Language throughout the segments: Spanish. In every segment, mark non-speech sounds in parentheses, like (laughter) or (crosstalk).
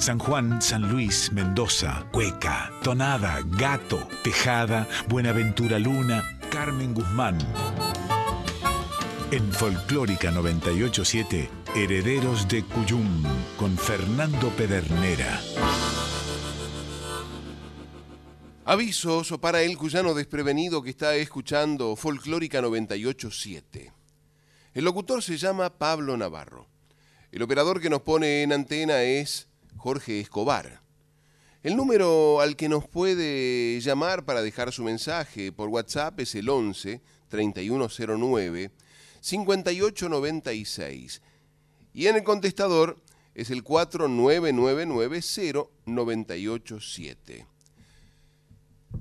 San Juan, San Luis, Mendoza, Cueca, Tonada, Gato, Tejada, Buenaventura Luna, Carmen Guzmán. En Folclórica 987, Herederos de Cuyum, con Fernando Pedernera. Avisos para el cuyano desprevenido que está escuchando Folclórica 987. El locutor se llama Pablo Navarro. El operador que nos pone en antena es Jorge Escobar. El número al que nos puede llamar para dejar su mensaje por WhatsApp es el 11 3109 5896. Y en el contestador es el 49990987.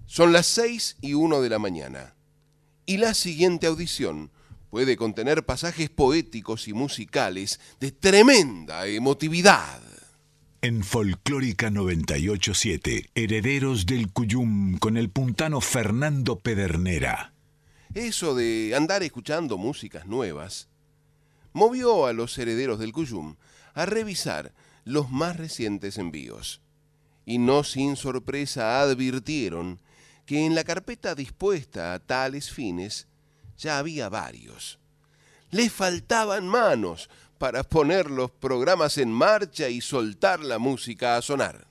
Son las 6 y 1 de la mañana. Y la siguiente audición puede contener pasajes poéticos y musicales de tremenda emotividad. En Folclórica 987, Herederos del Cuyum con el puntano Fernando Pedernera. Eso de andar escuchando músicas nuevas movió a los herederos del Cuyum a revisar los más recientes envíos. Y no sin sorpresa advirtieron que en la carpeta dispuesta a tales fines ya había varios. Le faltaban manos para poner los programas en marcha y soltar la música a sonar.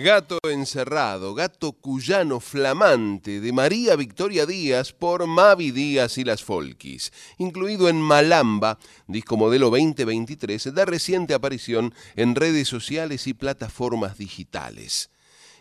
Gato encerrado, gato cuyano flamante de María Victoria Díaz por Mavi Díaz y las Folkis, incluido en Malamba, disco modelo 2023 de reciente aparición en redes sociales y plataformas digitales.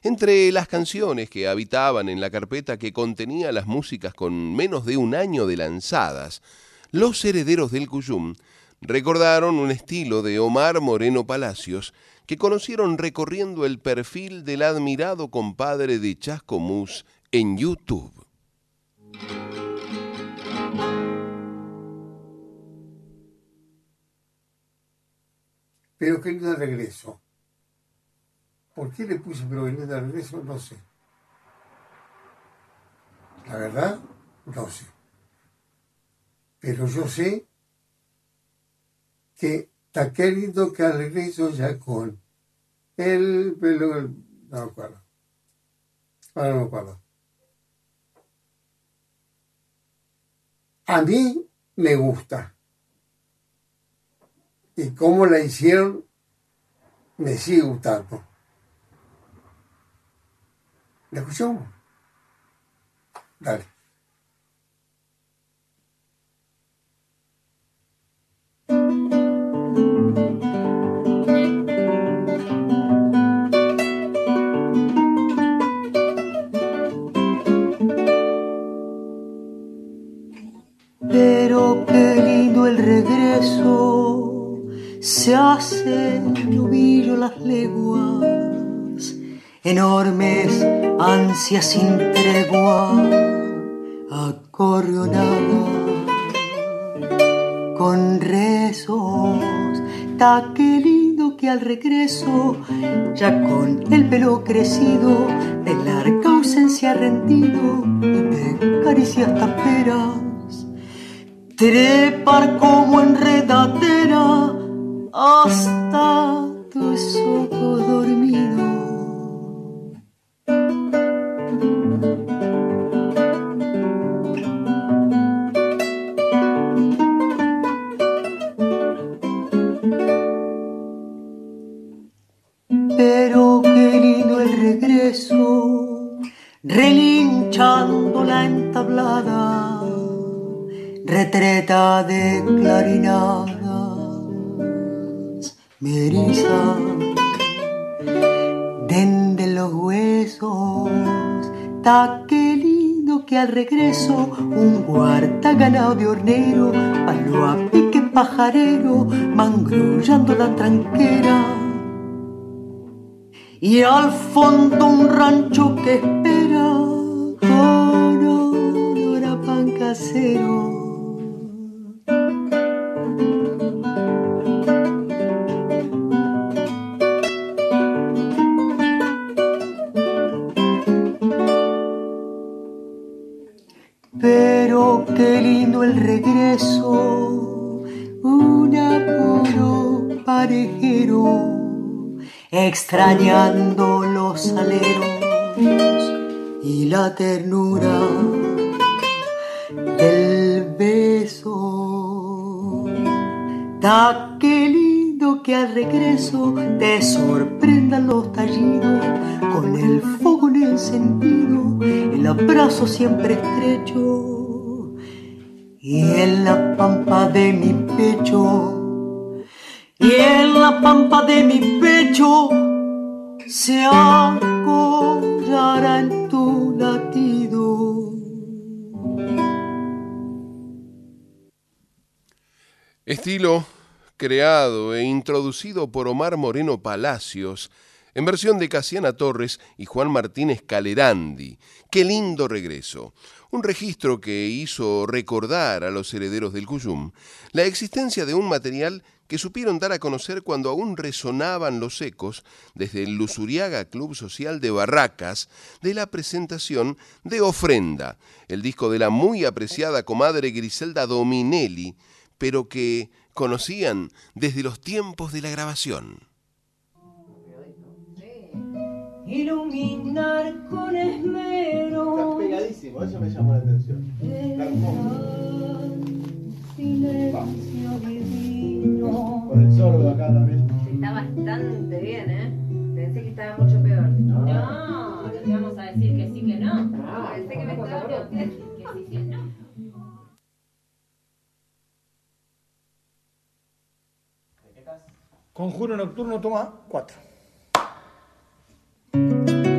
Entre las canciones que habitaban en la carpeta que contenía las músicas con menos de un año de lanzadas, los herederos del Cuyum recordaron un estilo de Omar Moreno Palacios que conocieron recorriendo el perfil del admirado compadre de Chascomús en YouTube. Pero que de regreso. ¿Por qué le puse pero de regreso? No sé. La verdad, no sé. Pero yo sé que está queriendo que al regreso ya con el pelo, no acuerdo. Ahora no acuerdo. A mí me gusta. y cómo la hicieron me sigue gustando. ¿La escuchamos? Dale. Se hace novillo las leguas, enormes ansias sin tregua, acorrionada con rezos, ta qué lindo que al regreso, ya con el pelo crecido, de larga ausencia rendido, de caricias taperas trepar como enredadera hasta tus ojos dormidos. Pero qué lindo el regreso, relinchando la entablada retreta de clarinadas, me eriza de los huesos, ta qué lindo que al regreso un guarda ganado de hornero, palo a pique pajarero, mangrullando la tranquera. Y al fondo un rancho que espera con a pan casero. El regreso, un apuro parejero, extrañando los aleros y la ternura del beso. Ta qué lindo que al regreso te sorprendan los tallidos con el fuego encendido, el abrazo siempre estrecho y en la pampa de mi pecho, y en la pampa de mi pecho se acollará en tu latido. Estilo creado e introducido por Omar Moreno Palacios, en versión de Casiana Torres y Juan Martínez Calerandi. Qué lindo regreso. Un registro que hizo recordar a los herederos del Cuyum la existencia de un material que supieron dar a conocer cuando aún resonaban los ecos desde el Lusuriaga Club Social de Barracas de la presentación de Ofrenda, el disco de la muy apreciada comadre Griselda Dominelli, pero que conocían desde los tiempos de la grabación. Iluminar con esmero. Estás pegadísimo, eso me llamó la atención. Está. Silencio divino. Con el sordo acá también. Está bastante bien, ¿eh? Pensé que estaba mucho peor. No. No, no te vamos a decir que sí, que no. Ah, Pensé que me estaba saberlo. que sí, que no. Conjuro nocturno toma 4. Se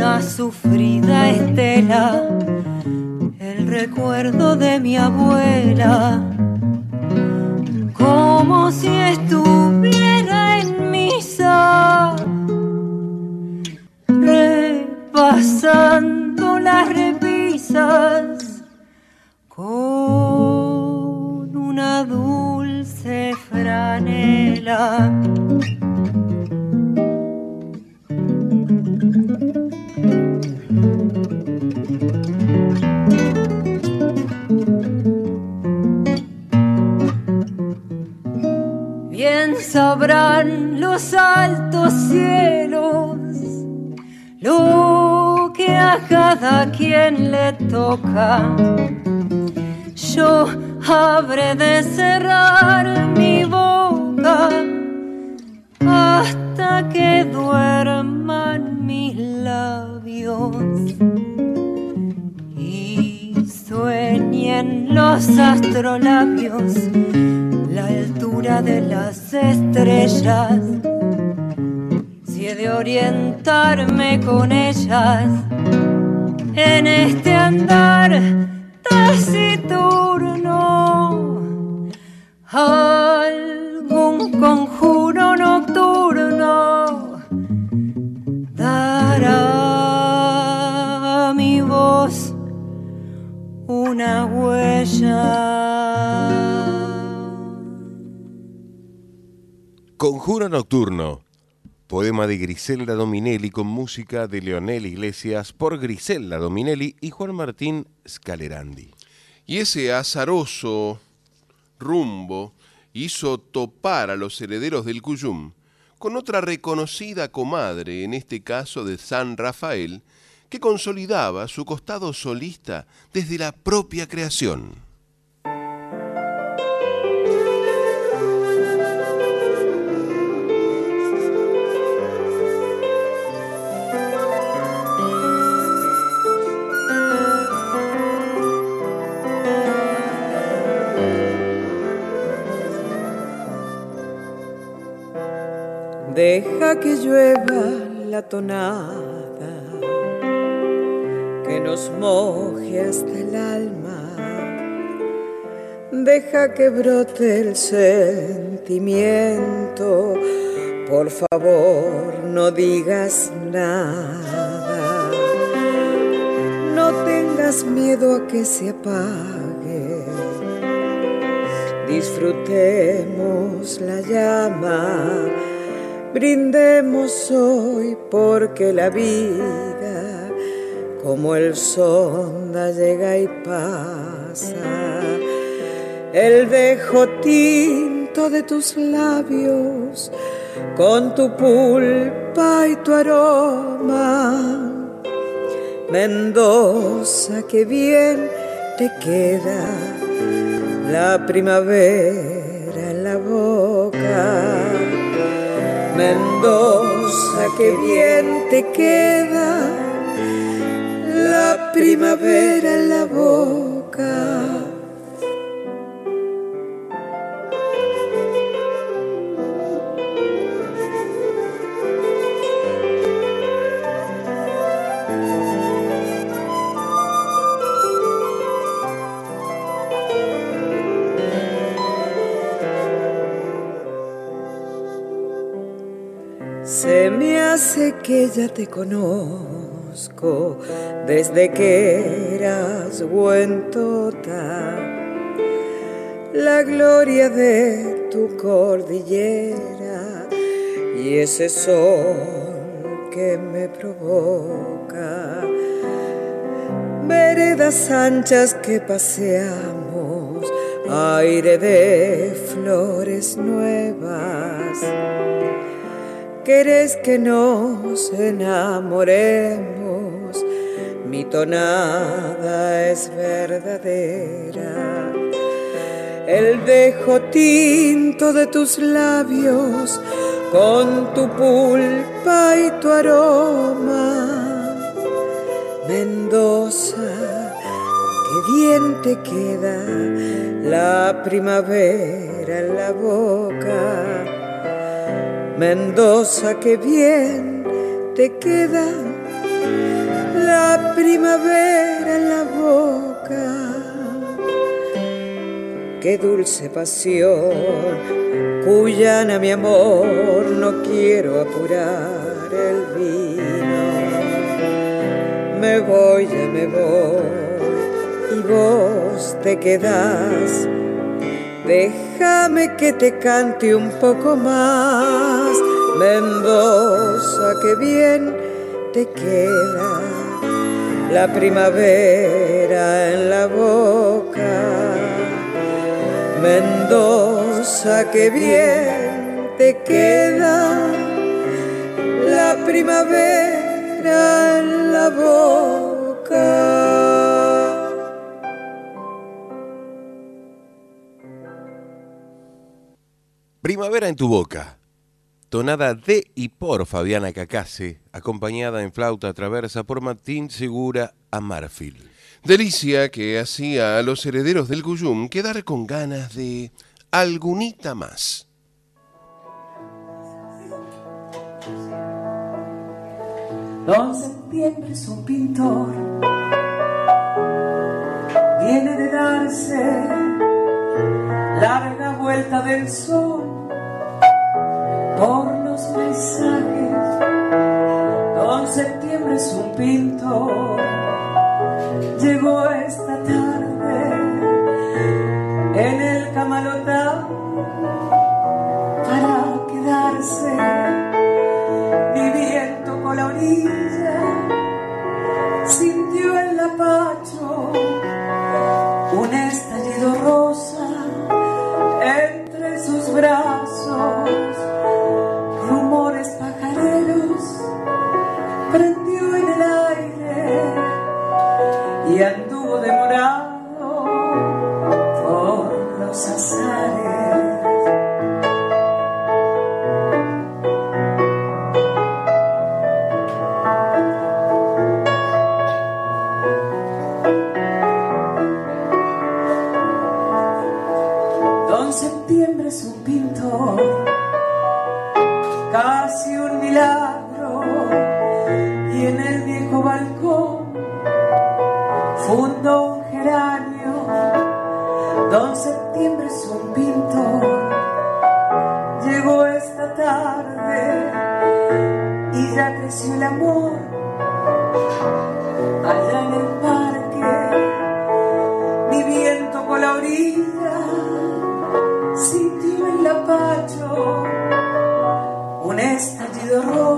una sufrida estela el recuerdo de mi abuela como si estuviera en misa, repasando las repisas con una dulce franela. Sabrán los altos cielos lo que a cada quien le toca. Yo habré de cerrar mi boca hasta que duerman mis labios y sueñen los astrolabios la altura de las estrellas. Si he de orientarme con ellas en este andar taciturno, algún conjuro nocturno dará a mi voz una huella. Conjuro Nocturno, poema de Griselda Dominelli con música de Leonel Iglesias por Griselda Dominelli y Juan Martín Scalerandi. Y ese azaroso rumbo hizo topar a los herederos del Cuyum con otra reconocida comadre, en este caso de San Rafael, que consolidaba su costado solista desde la propia creación. Deja que llueva la tonada, que nos moje hasta el alma. Deja que brote el sentimiento, por favor no digas nada. No tengas miedo a que se apague. Disfrutemos la llama Brindemos hoy porque la vida, como el sonda, llega y pasa. El dejo tinto de tus labios, con tu pulpa y tu aroma. Mendoza, que bien te queda la primavera en la boca. Mendoza, que bien te queda la primavera en la boca. Que ya te conozco desde que eras buen tota. La gloria de tu cordillera y ese sol que me provoca. Veredas anchas que paseamos, aire de flores nuevas querés que nos enamoremos, mi tonada es verdadera. El dejo tinto de tus labios con tu pulpa y tu aroma. Mendoza, qué bien te queda la primavera en la boca Mendoza, qué bien te queda la primavera en la boca. Qué dulce pasión, cuyana mi amor, no quiero apurar el vino. Me voy, ya me voy, y vos te quedas Déjame que te cante un poco más, Mendoza, que bien te queda la primavera en la boca. Mendoza, que bien te queda la primavera en la boca. Primavera en tu boca. Tonada de y por Fabiana Cacase, acompañada en flauta traversa por Martín Segura Amarfil. Delicia que hacía a los herederos del Cuyum quedar con ganas de algunita más. Don Septiembre es un pintor, viene de darse larga vuelta del sol por los paisajes. Don Septiembre es un pintor, llegó esta tarde rojo.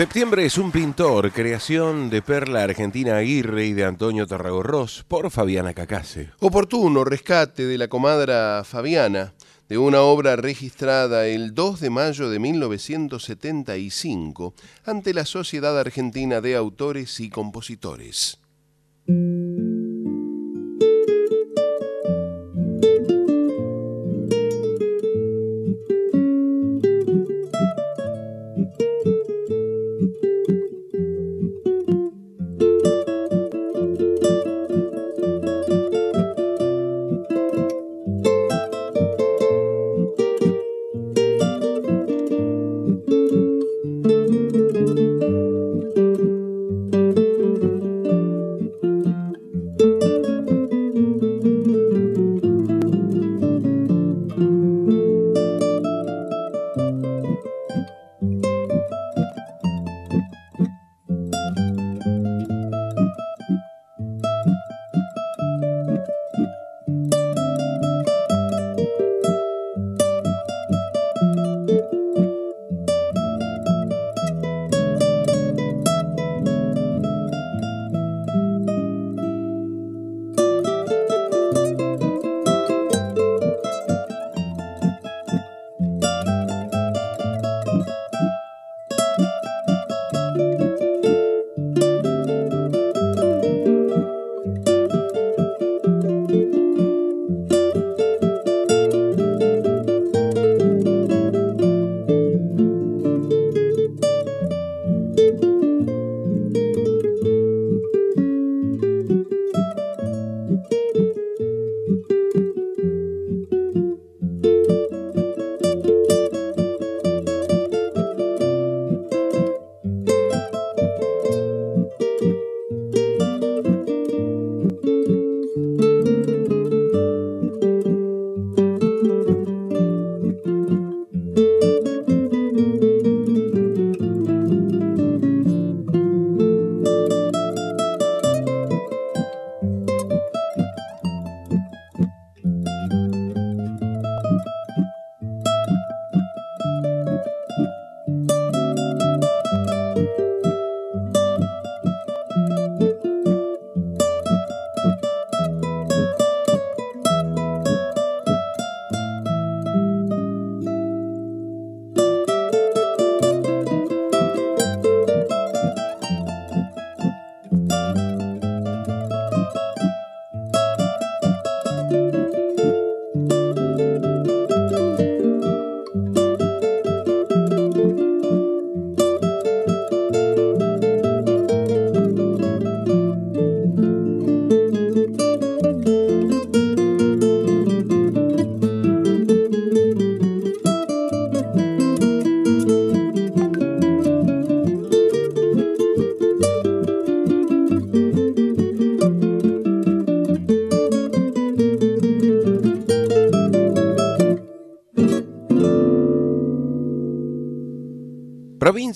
Septiembre es un pintor, creación de Perla Argentina Aguirre y de Antonio Tarragorros por Fabiana Cacase. Oportuno rescate de la comadra Fabiana de una obra registrada el 2 de mayo de 1975 ante la Sociedad Argentina de Autores y Compositores.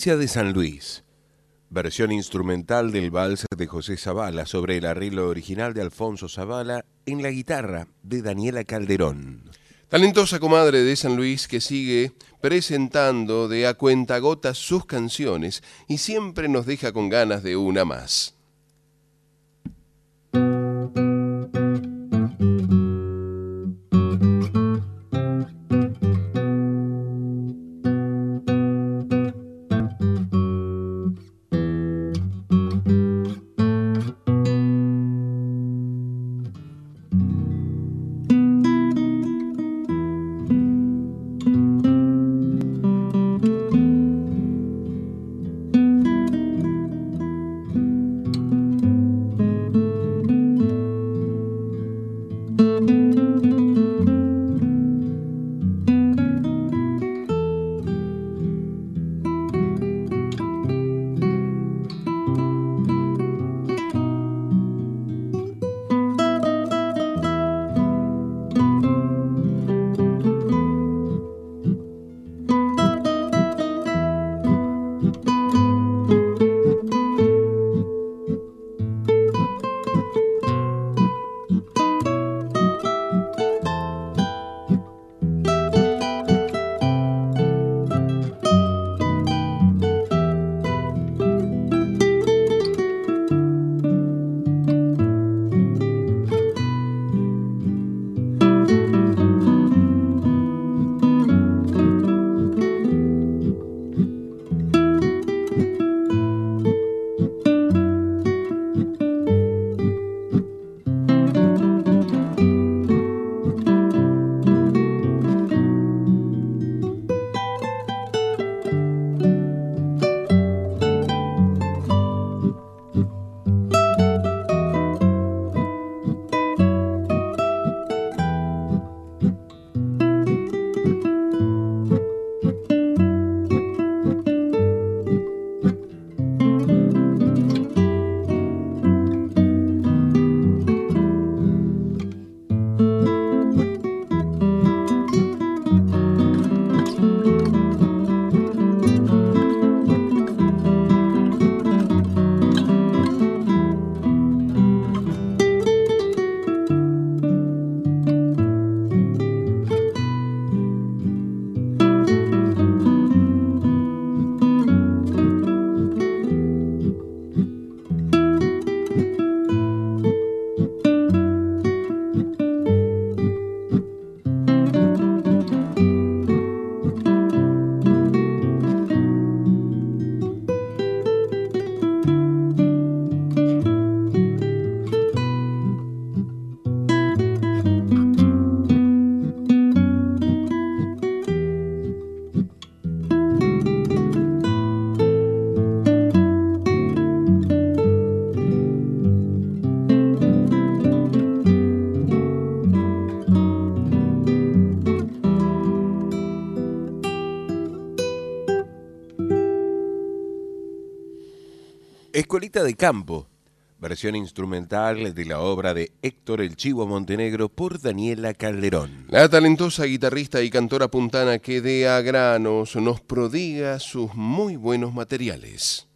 De San Luis. Versión instrumental del vals de José Zavala sobre el arreglo original de Alfonso Zavala en la guitarra de Daniela Calderón. Talentosa comadre de San Luis que sigue presentando de a cuentagotas sus canciones y siempre nos deja con ganas de una más. de campo, versión instrumental de la obra de Héctor El Chivo Montenegro por Daniela Calderón. La talentosa guitarrista y cantora puntana que de a granos nos prodiga sus muy buenos materiales.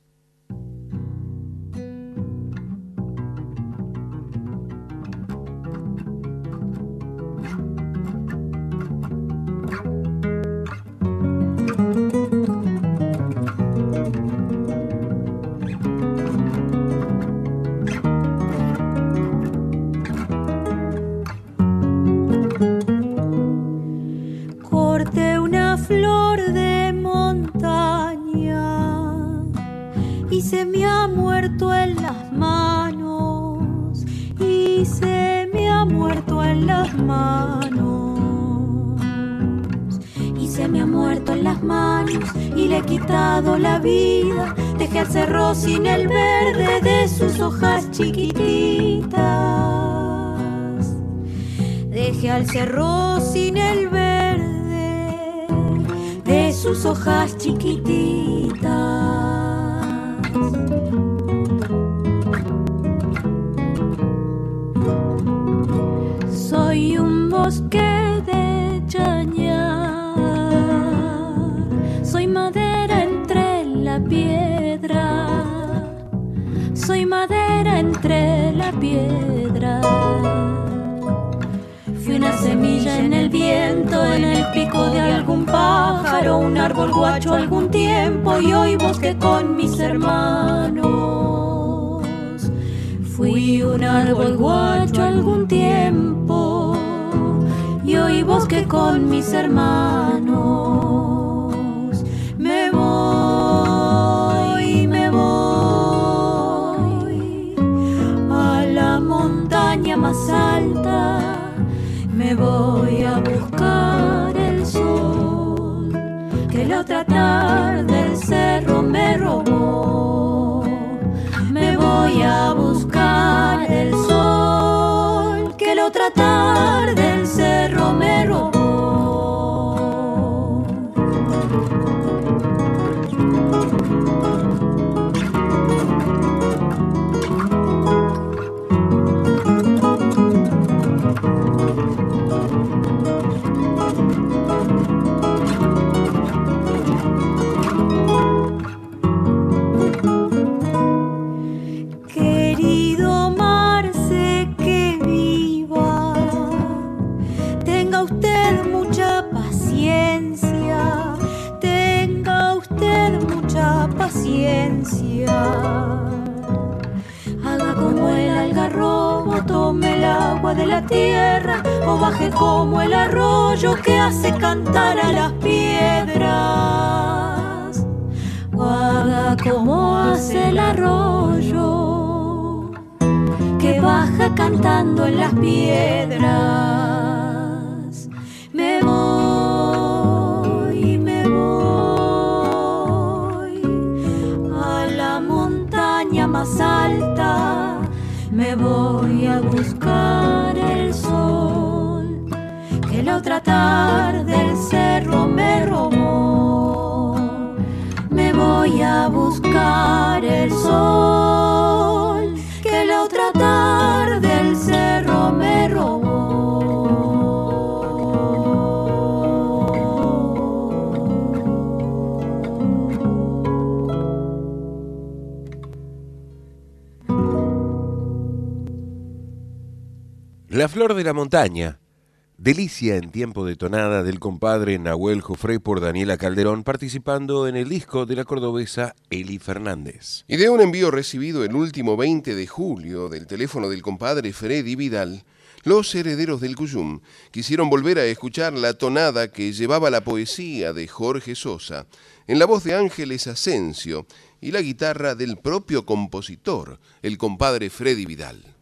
Delicia en tiempo de tonada del compadre Nahuel Jofré por Daniela Calderón, participando en el disco de la cordobesa Eli Fernández. Y de un envío recibido el último 20 de julio del teléfono del compadre Freddy Vidal, los herederos del Cuyum quisieron volver a escuchar la tonada que llevaba la poesía de Jorge Sosa, en la voz de Ángeles Asensio y la guitarra del propio compositor, el compadre Freddy Vidal.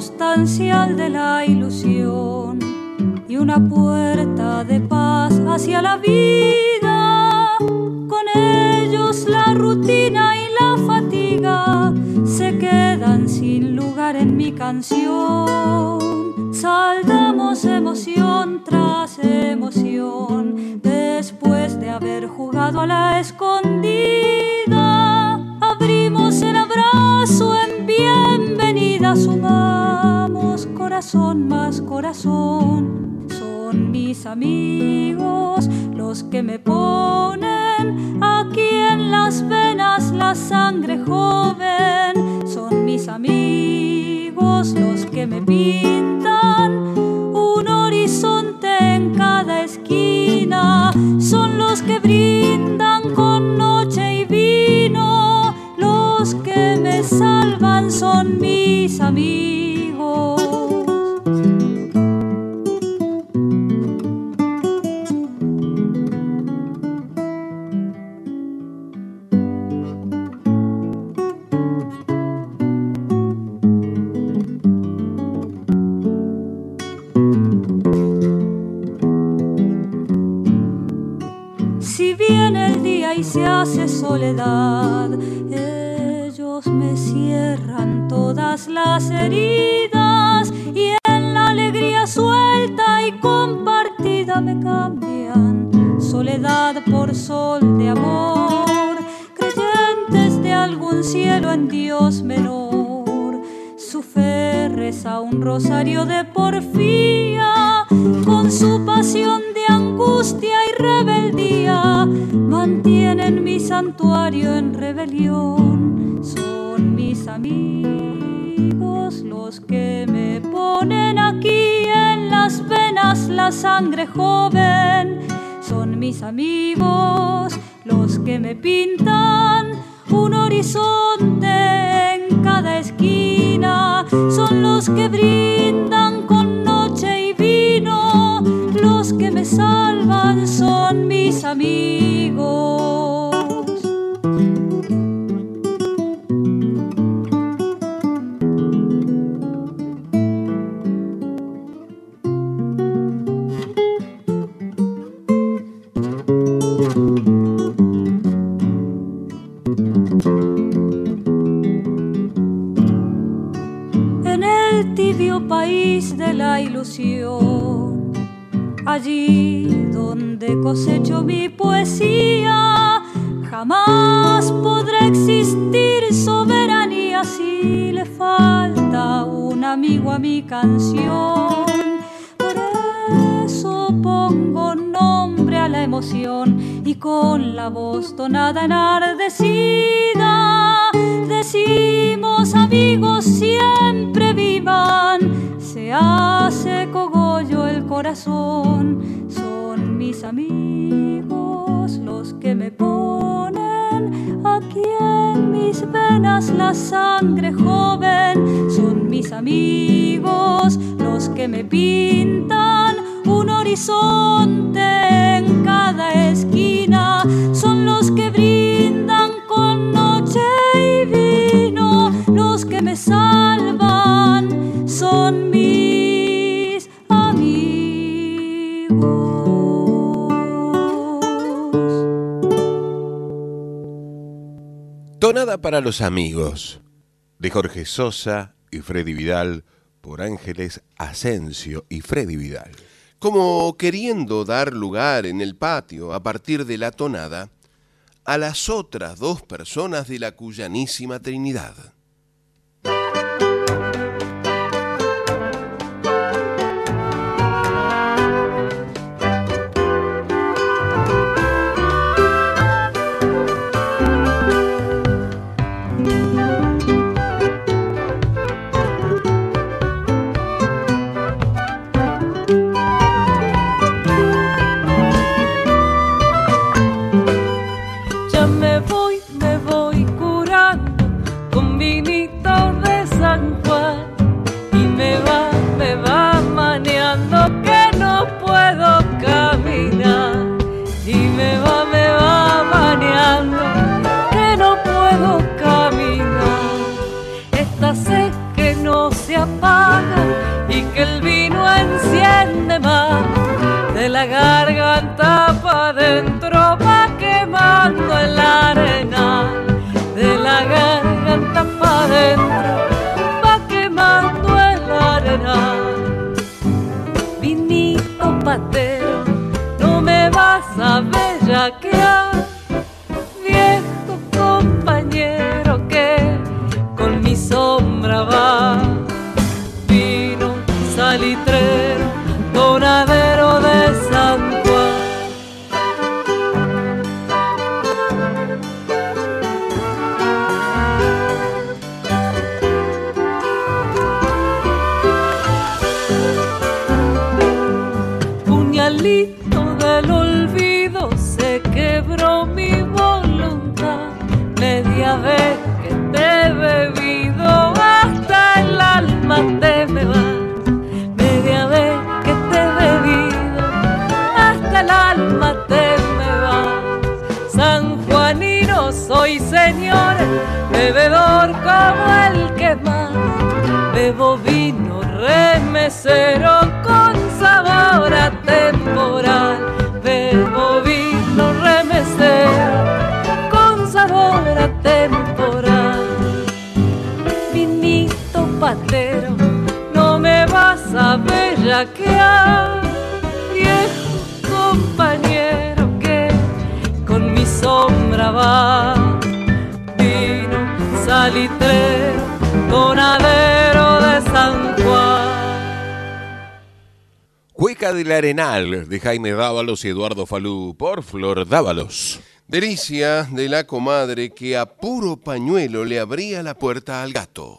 De la ilusión y una puerta de paz hacia la vida. Con ellos la rutina y la fatiga se quedan sin lugar en mi canción. Saltamos emoción tras emoción después de haber jugado a la escondida. Abrimos el abrazo en bienvenida, sumamos corazón más corazón. Son mis amigos los que me ponen aquí en las venas la sangre joven. Son mis amigos los que me pintan un horizonte en cada esquina. Son los que brindan con noche y vino. Los que me salvan son mis amigos. Y se hace soledad, ellos me cierran todas las heridas y en la alegría suelta y compartida me cambian soledad por sol de amor, creyentes de algún cielo en Dios menor. Su fe reza un rosario de porfía con su pasión angustia y rebeldía mantienen mi santuario en rebelión. Son mis amigos los que me ponen aquí en las venas la sangre joven. Son mis amigos los que me pintan un horizonte en cada esquina. Son los que brindan con. Que me salvan son mis amigos. en el tibio país de la ilusión, la sangre joven, son mis amigos los que me pintan un horizonte para los amigos, de Jorge Sosa y Freddy Vidal, por Ángeles Asensio y Freddy Vidal. Como queriendo dar lugar en el patio, a partir de la tonada, a las otras dos personas de la Cuyanísima Trinidad. y que el vino enciende más. De la garganta para adentro va quemando el arena de la garganta para adentro va quemando el arena vinito patero no me vas a ver. Bebedor como el que más. Bebo vino remesero con sabor a temporal. Bebo vino remesero con sabor a temporal. Vinito patero, no me vas a bellaquear, viejo compañero que con mi sombra va. Del Arenal de Jaime Dávalos y Eduardo Falú por Flor Dávalos. Delicia de la comadre que a puro pañuelo le abría la puerta al gato.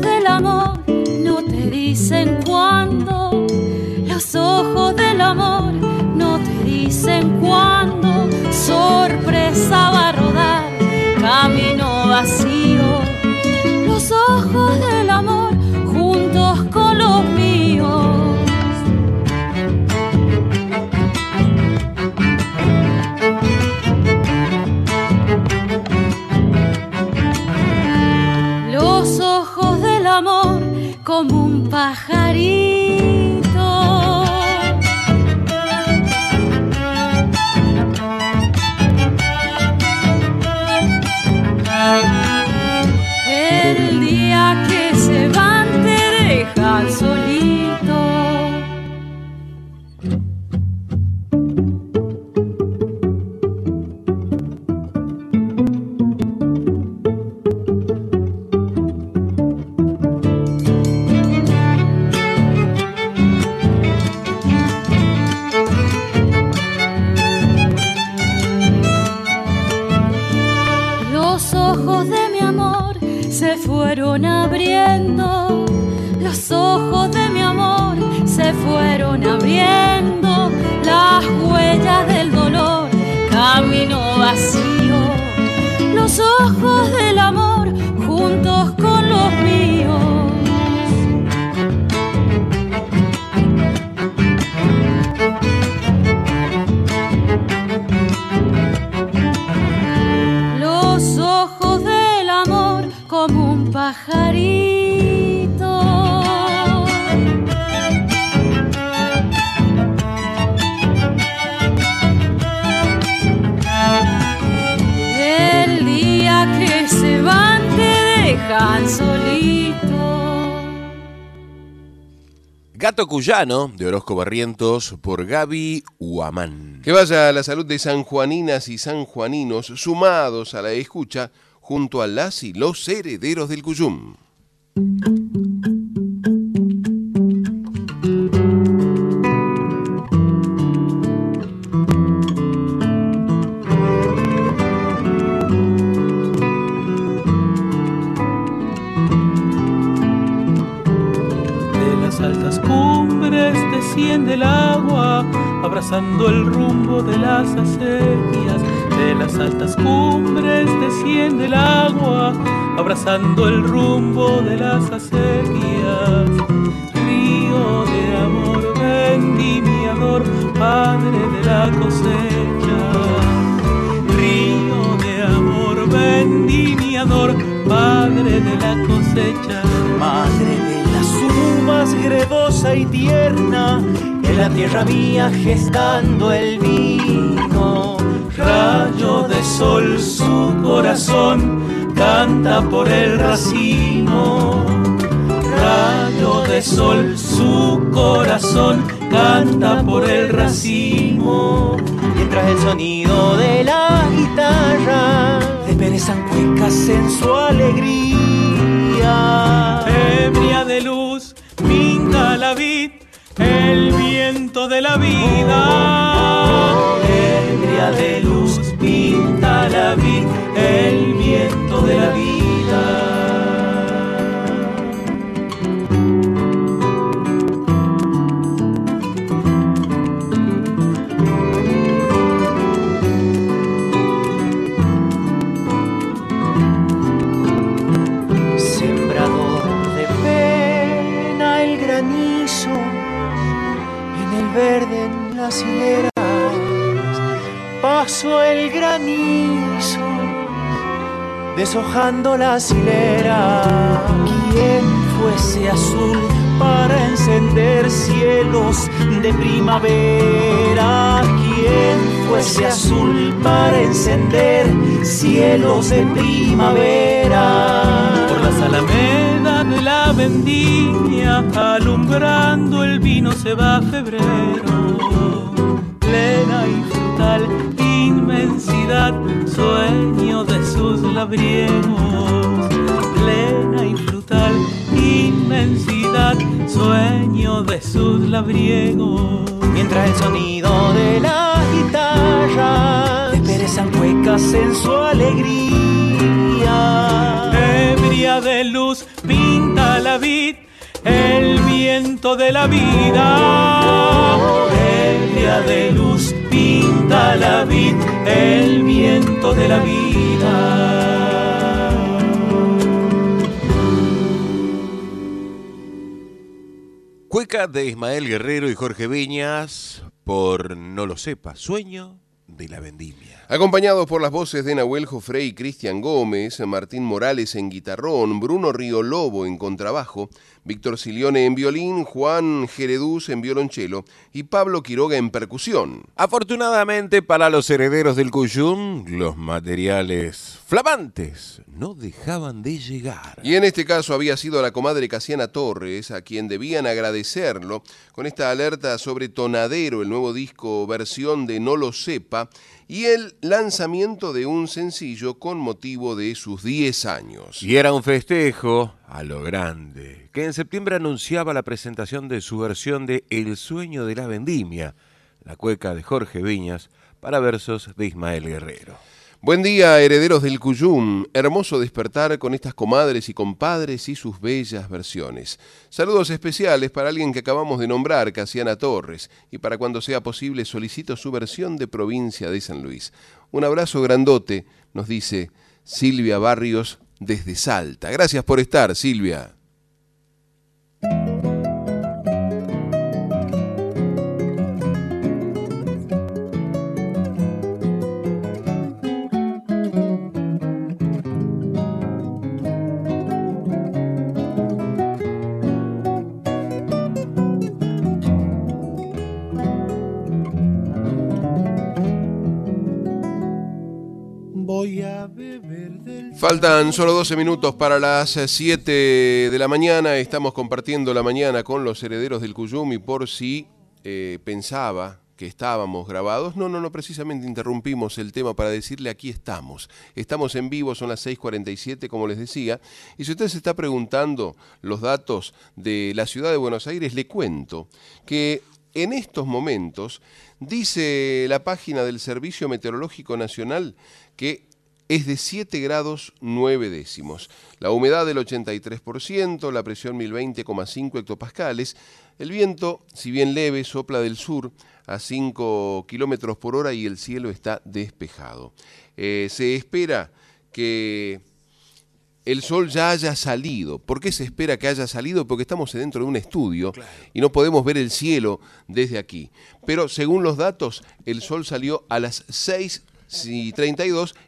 Ojos del amor no te dicen cuándo. Los ojos del amor no te dicen cuándo. Sorpresa va a rodar, camino vacío. Los ojos del como un pajarito. Camino vacío. Los ojos Gato Cuyano, de Orozco Barrientos, por Gaby Huamán. Que vaya a la salud de sanjuaninas y sanjuaninos sumados a la escucha junto a las y los herederos del Cuyum. Abrazando el rumbo de las acequias. De las altas cumbres desciende el agua, abrazando el rumbo de las acequias. Río de amor, vendimiador, padre de la cosecha. Río de amor, vendimiador, padre de la cosecha. Madre de las uvas, gredosa y tierna, en la tierra mía gestando el vino. Rayo de sol, su corazón canta por el racimo. Rayo de sol, su corazón canta por el racimo. Mientras el sonido de la guitarra desperezan cuecas en su alegría. Ebria de luz, pinta la vid, el viento de la vida. Ebria de luz, pinta la vid, el viento de la vida. Pasó el granizo, deshojando las hileras. Quien fuese azul para encender cielos de primavera. Quien fuese azul para encender cielos de primavera. Por las de la vendimia, alumbrando el vino se va febrero. Plena y frutal inmensidad, sueño de sus labriegos. Plena y frutal inmensidad, sueño de sus labriegos. Mientras el sonido de la guitarra desperezan cuecas en su alegría. Ebria de luz la vid, el viento de la vida. Ebria de luz pinta la vid, el viento de la vida. Cueca de Ismael Guerrero y Jorge Viñas por No lo sepa, sueño de la vendimia. Acompañados por las voces de Nahuel Jofré y Cristian Gómez, Martín Morales en guitarrón, Bruno Río Lobo en contrabajo, Víctor Silione en violín, Juan Jeredús en violonchelo y Pablo Quiroga en percusión. Afortunadamente para los herederos del Cuyum, los materiales flamantes no dejaban de llegar. Y en este caso había sido la comadre Casiana Torres a quien debían agradecerlo con esta alerta sobre Tonadero, el nuevo disco versión de No lo sepa, y el lanzamiento de un sencillo con motivo de sus 10 años. Y era un festejo a lo grande, que en septiembre anunciaba la presentación de su versión de El sueño de la vendimia, la cueca de Jorge Viñas, para versos de Ismael Guerrero. Buen día, herederos del Cuyum. Hermoso despertar con estas comadres y compadres y sus bellas versiones. Saludos especiales para alguien que acabamos de nombrar, Casiana Torres, y para cuando sea posible solicito su versión de provincia de San Luis. Un abrazo grandote, nos dice Silvia Barrios desde Salta. Gracias por estar, Silvia. Faltan solo 12 minutos para las 7 de la mañana. Estamos compartiendo la mañana con los herederos del Cuyum y por si eh, pensaba que estábamos grabados, no, no, no, precisamente interrumpimos el tema para decirle aquí estamos. Estamos en vivo, son las 6.47 como les decía. Y si usted se está preguntando los datos de la ciudad de Buenos Aires, le cuento que en estos momentos dice la página del Servicio Meteorológico Nacional que es de 7 grados 9 décimos. La humedad del 83%, la presión 1020,5 hectopascales. El viento, si bien leve, sopla del sur a 5 kilómetros por hora y el cielo está despejado. Eh, se espera que el sol ya haya salido. ¿Por qué se espera que haya salido? Porque estamos dentro de un estudio y no podemos ver el cielo desde aquí. Pero según los datos, el sol salió a las 6.32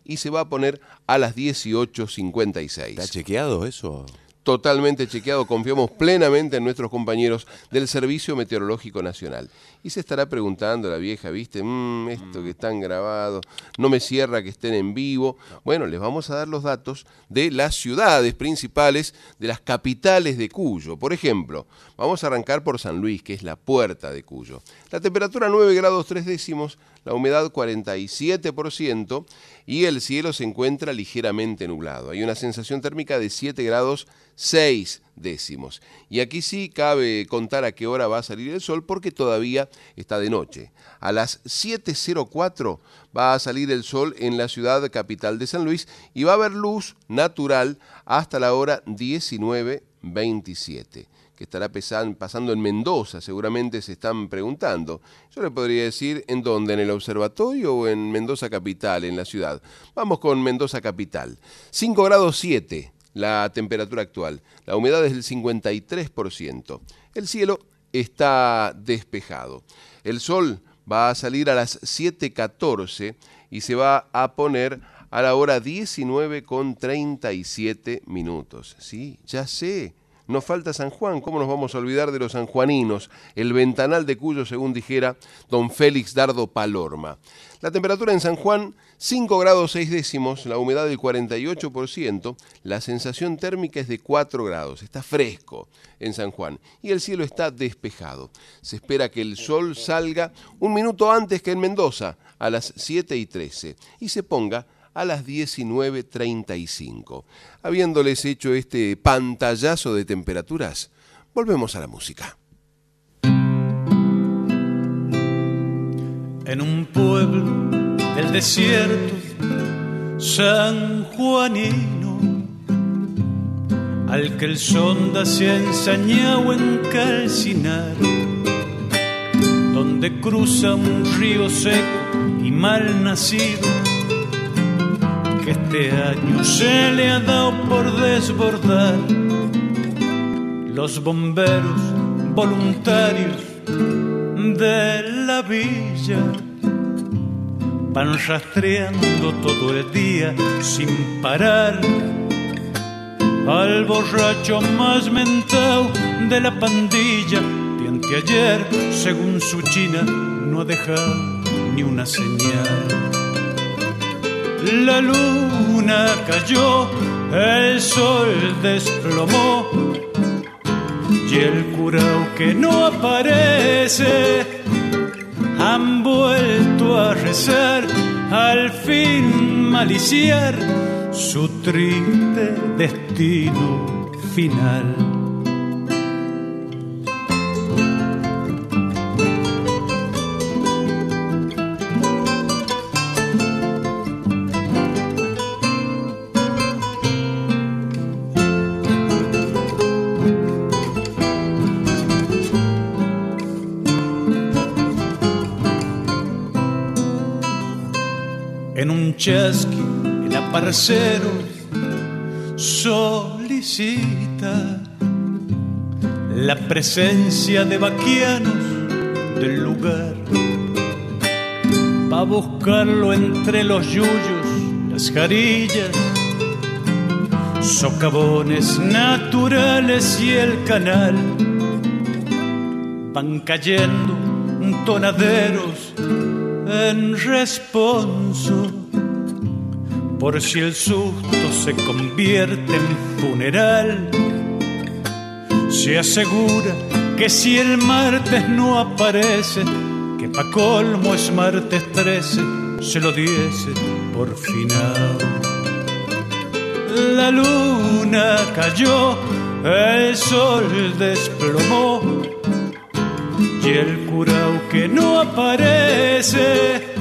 y se va a poner a las 18.56. ¿Está chequeado eso? totalmente chequeado, confiamos plenamente en nuestros compañeros del Servicio Meteorológico Nacional. Y se estará preguntando la vieja, ¿viste? Mm, esto que están grabados, no me cierra que estén en vivo. Bueno, les vamos a dar los datos de las ciudades principales, de las capitales de Cuyo. Por ejemplo, vamos a arrancar por San Luis, que es la puerta de Cuyo. La temperatura 9 grados 3 décimos, la humedad 47% y el cielo se encuentra ligeramente nublado. Hay una sensación térmica de 7 grados 6 décimos. Y aquí sí cabe contar a qué hora va a salir el sol porque todavía está de noche. A las 7.04 va a salir el sol en la ciudad capital de San Luis y va a haber luz natural hasta la hora 19.27 que estará pasando en Mendoza, seguramente se están preguntando. Yo le podría decir en dónde, en el observatorio o en Mendoza Capital, en la ciudad. Vamos con Mendoza Capital. 5 grados 7 la temperatura actual, la humedad es del 53%. El cielo está despejado. El sol va a salir a las 7.14 y se va a poner a la hora 19 con 37 minutos. Sí, ya sé, nos falta San Juan, ¿cómo nos vamos a olvidar de los sanjuaninos? El ventanal de Cuyo, según dijera don Félix Dardo Palorma. La temperatura en San Juan, 5 grados 6 décimos, la humedad del 48%, la sensación térmica es de 4 grados, está fresco en San Juan y el cielo está despejado. Se espera que el sol salga un minuto antes que en Mendoza, a las 7 y 13, y se ponga a las 19.35. Habiéndoles hecho este pantallazo de temperaturas, volvemos a la música. En un pueblo del desierto San Juanino, al que el sonda se ha ensañado en calcinar, donde cruza un río seco y mal nacido que este año se le ha dado por desbordar. Los bomberos voluntarios de la villa van rastreando todo el día sin parar al borracho más mentado de la pandilla de anteayer, según su china, no ha dejado ni una señal la luna cayó, el sol desplomó y el curao que no aparece han vuelto a rezar, al fin maliciar su triste destino final. Chasqui el aparcero solicita la presencia de vaquianos del lugar va buscarlo entre los yuyos, las jarillas, socavones naturales y el canal. Van cayendo tonaderos en responso por si el susto se convierte en funeral. Se asegura que si el martes no aparece, que pa' colmo es martes 13, se lo diese por final. La luna cayó, el sol desplomó, y el curao que no aparece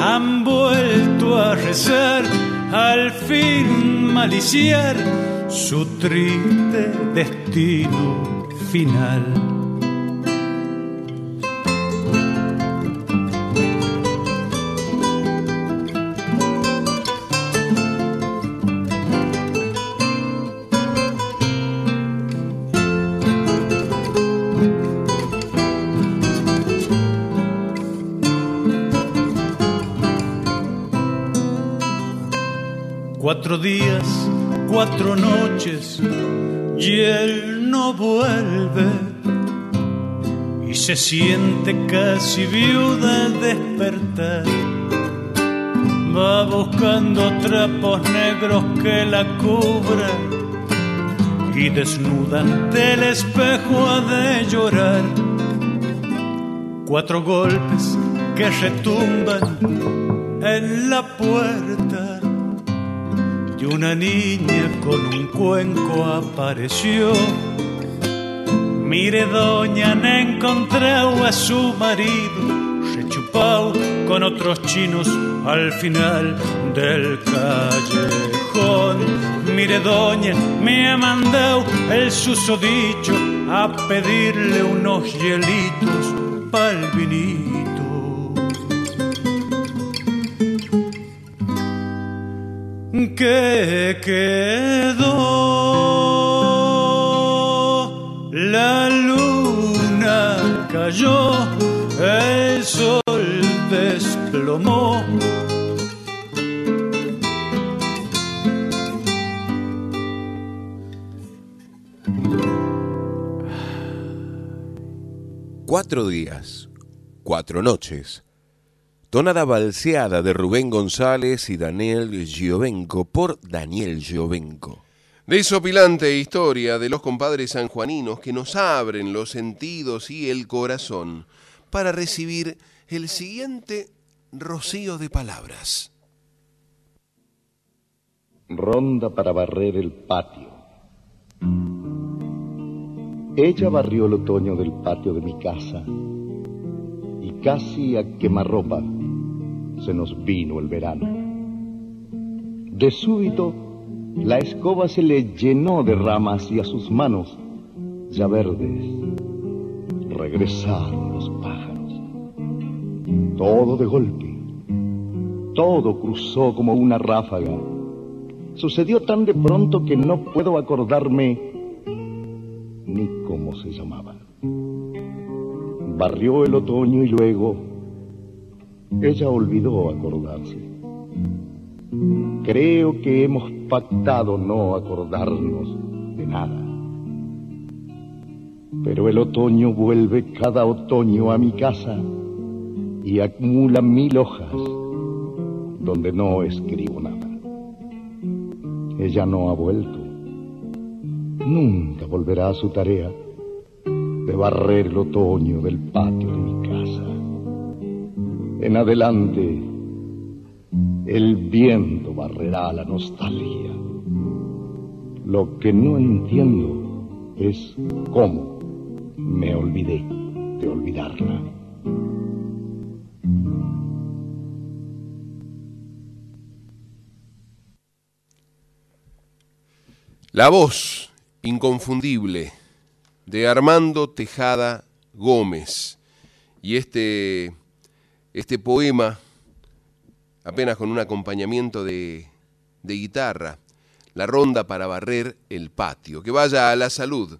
han vuelto a rezar, al fin maliciar su triste destino final. Cuatro días, cuatro noches y él no vuelve. Y se siente casi viuda al despertar. Va buscando trapos negros que la cubran y desnuda ante el espejo ha de llorar. Cuatro golpes que retumban en la puerta y una niña con un cuenco apareció. Mire, doña, han encontrado a su marido, rechupado con otros chinos al final del callejón. Mire, doña, me ha mandado el susodicho a pedirle unos hielitos pa'l vinito. Que quedó la luna cayó, el sol desplomó. Cuatro días, cuatro noches. Tonada balseada de Rubén González y Daniel Giovenco por Daniel Giovenco. Desopilante historia de los compadres sanjuaninos que nos abren los sentidos y el corazón para recibir el siguiente rocío de palabras. Ronda para barrer el patio. Ella barrió el otoño del patio de mi casa y casi a quemarropa se nos vino el verano. De súbito, la escoba se le llenó de ramas y a sus manos, ya verdes, regresaron los pájaros. Todo de golpe, todo cruzó como una ráfaga. Sucedió tan de pronto que no puedo acordarme ni cómo se llamaba. Barrió el otoño y luego ella olvidó acordarse. Creo que hemos pactado no acordarnos de nada. Pero el otoño vuelve cada otoño a mi casa y acumula mil hojas donde no escribo nada. Ella no ha vuelto. Nunca volverá a su tarea de barrer el otoño del patio de mi casa. En adelante, el viento barrerá la nostalgia. Lo que no entiendo es cómo me olvidé de olvidarla. La voz inconfundible de Armando Tejada Gómez. Y este, este poema, apenas con un acompañamiento de, de guitarra, la ronda para barrer el patio, que vaya a la salud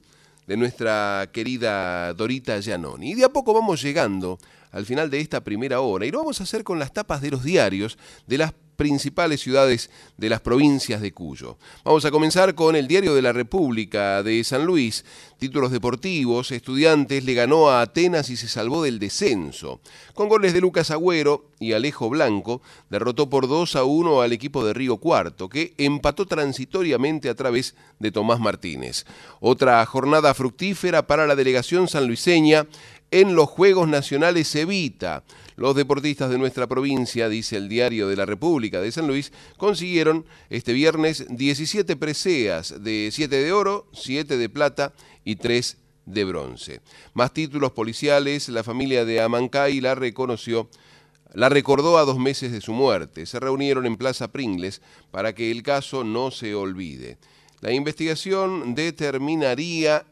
de nuestra querida Dorita Giannoni. Y de a poco vamos llegando al final de esta primera hora y lo vamos a hacer con las tapas de los diarios de las principales ciudades de las provincias de Cuyo. Vamos a comenzar con el Diario de la República de San Luis. Títulos deportivos, Estudiantes le ganó a Atenas y se salvó del descenso. Con goles de Lucas Agüero y Alejo Blanco, derrotó por 2 a 1 al equipo de Río Cuarto, que empató transitoriamente a través de Tomás Martínez. Otra jornada fructífera para la delegación sanluiseña en los Juegos Nacionales Evita. Los deportistas de nuestra provincia, dice el Diario de la República de San Luis, consiguieron este viernes 17 preseas de 7 de oro, 7 de plata y 3 de bronce. Más títulos policiales, la familia de Amancay la reconoció la recordó a dos meses de su muerte. Se reunieron en Plaza Pringles para que el caso no se olvide. La investigación determinaría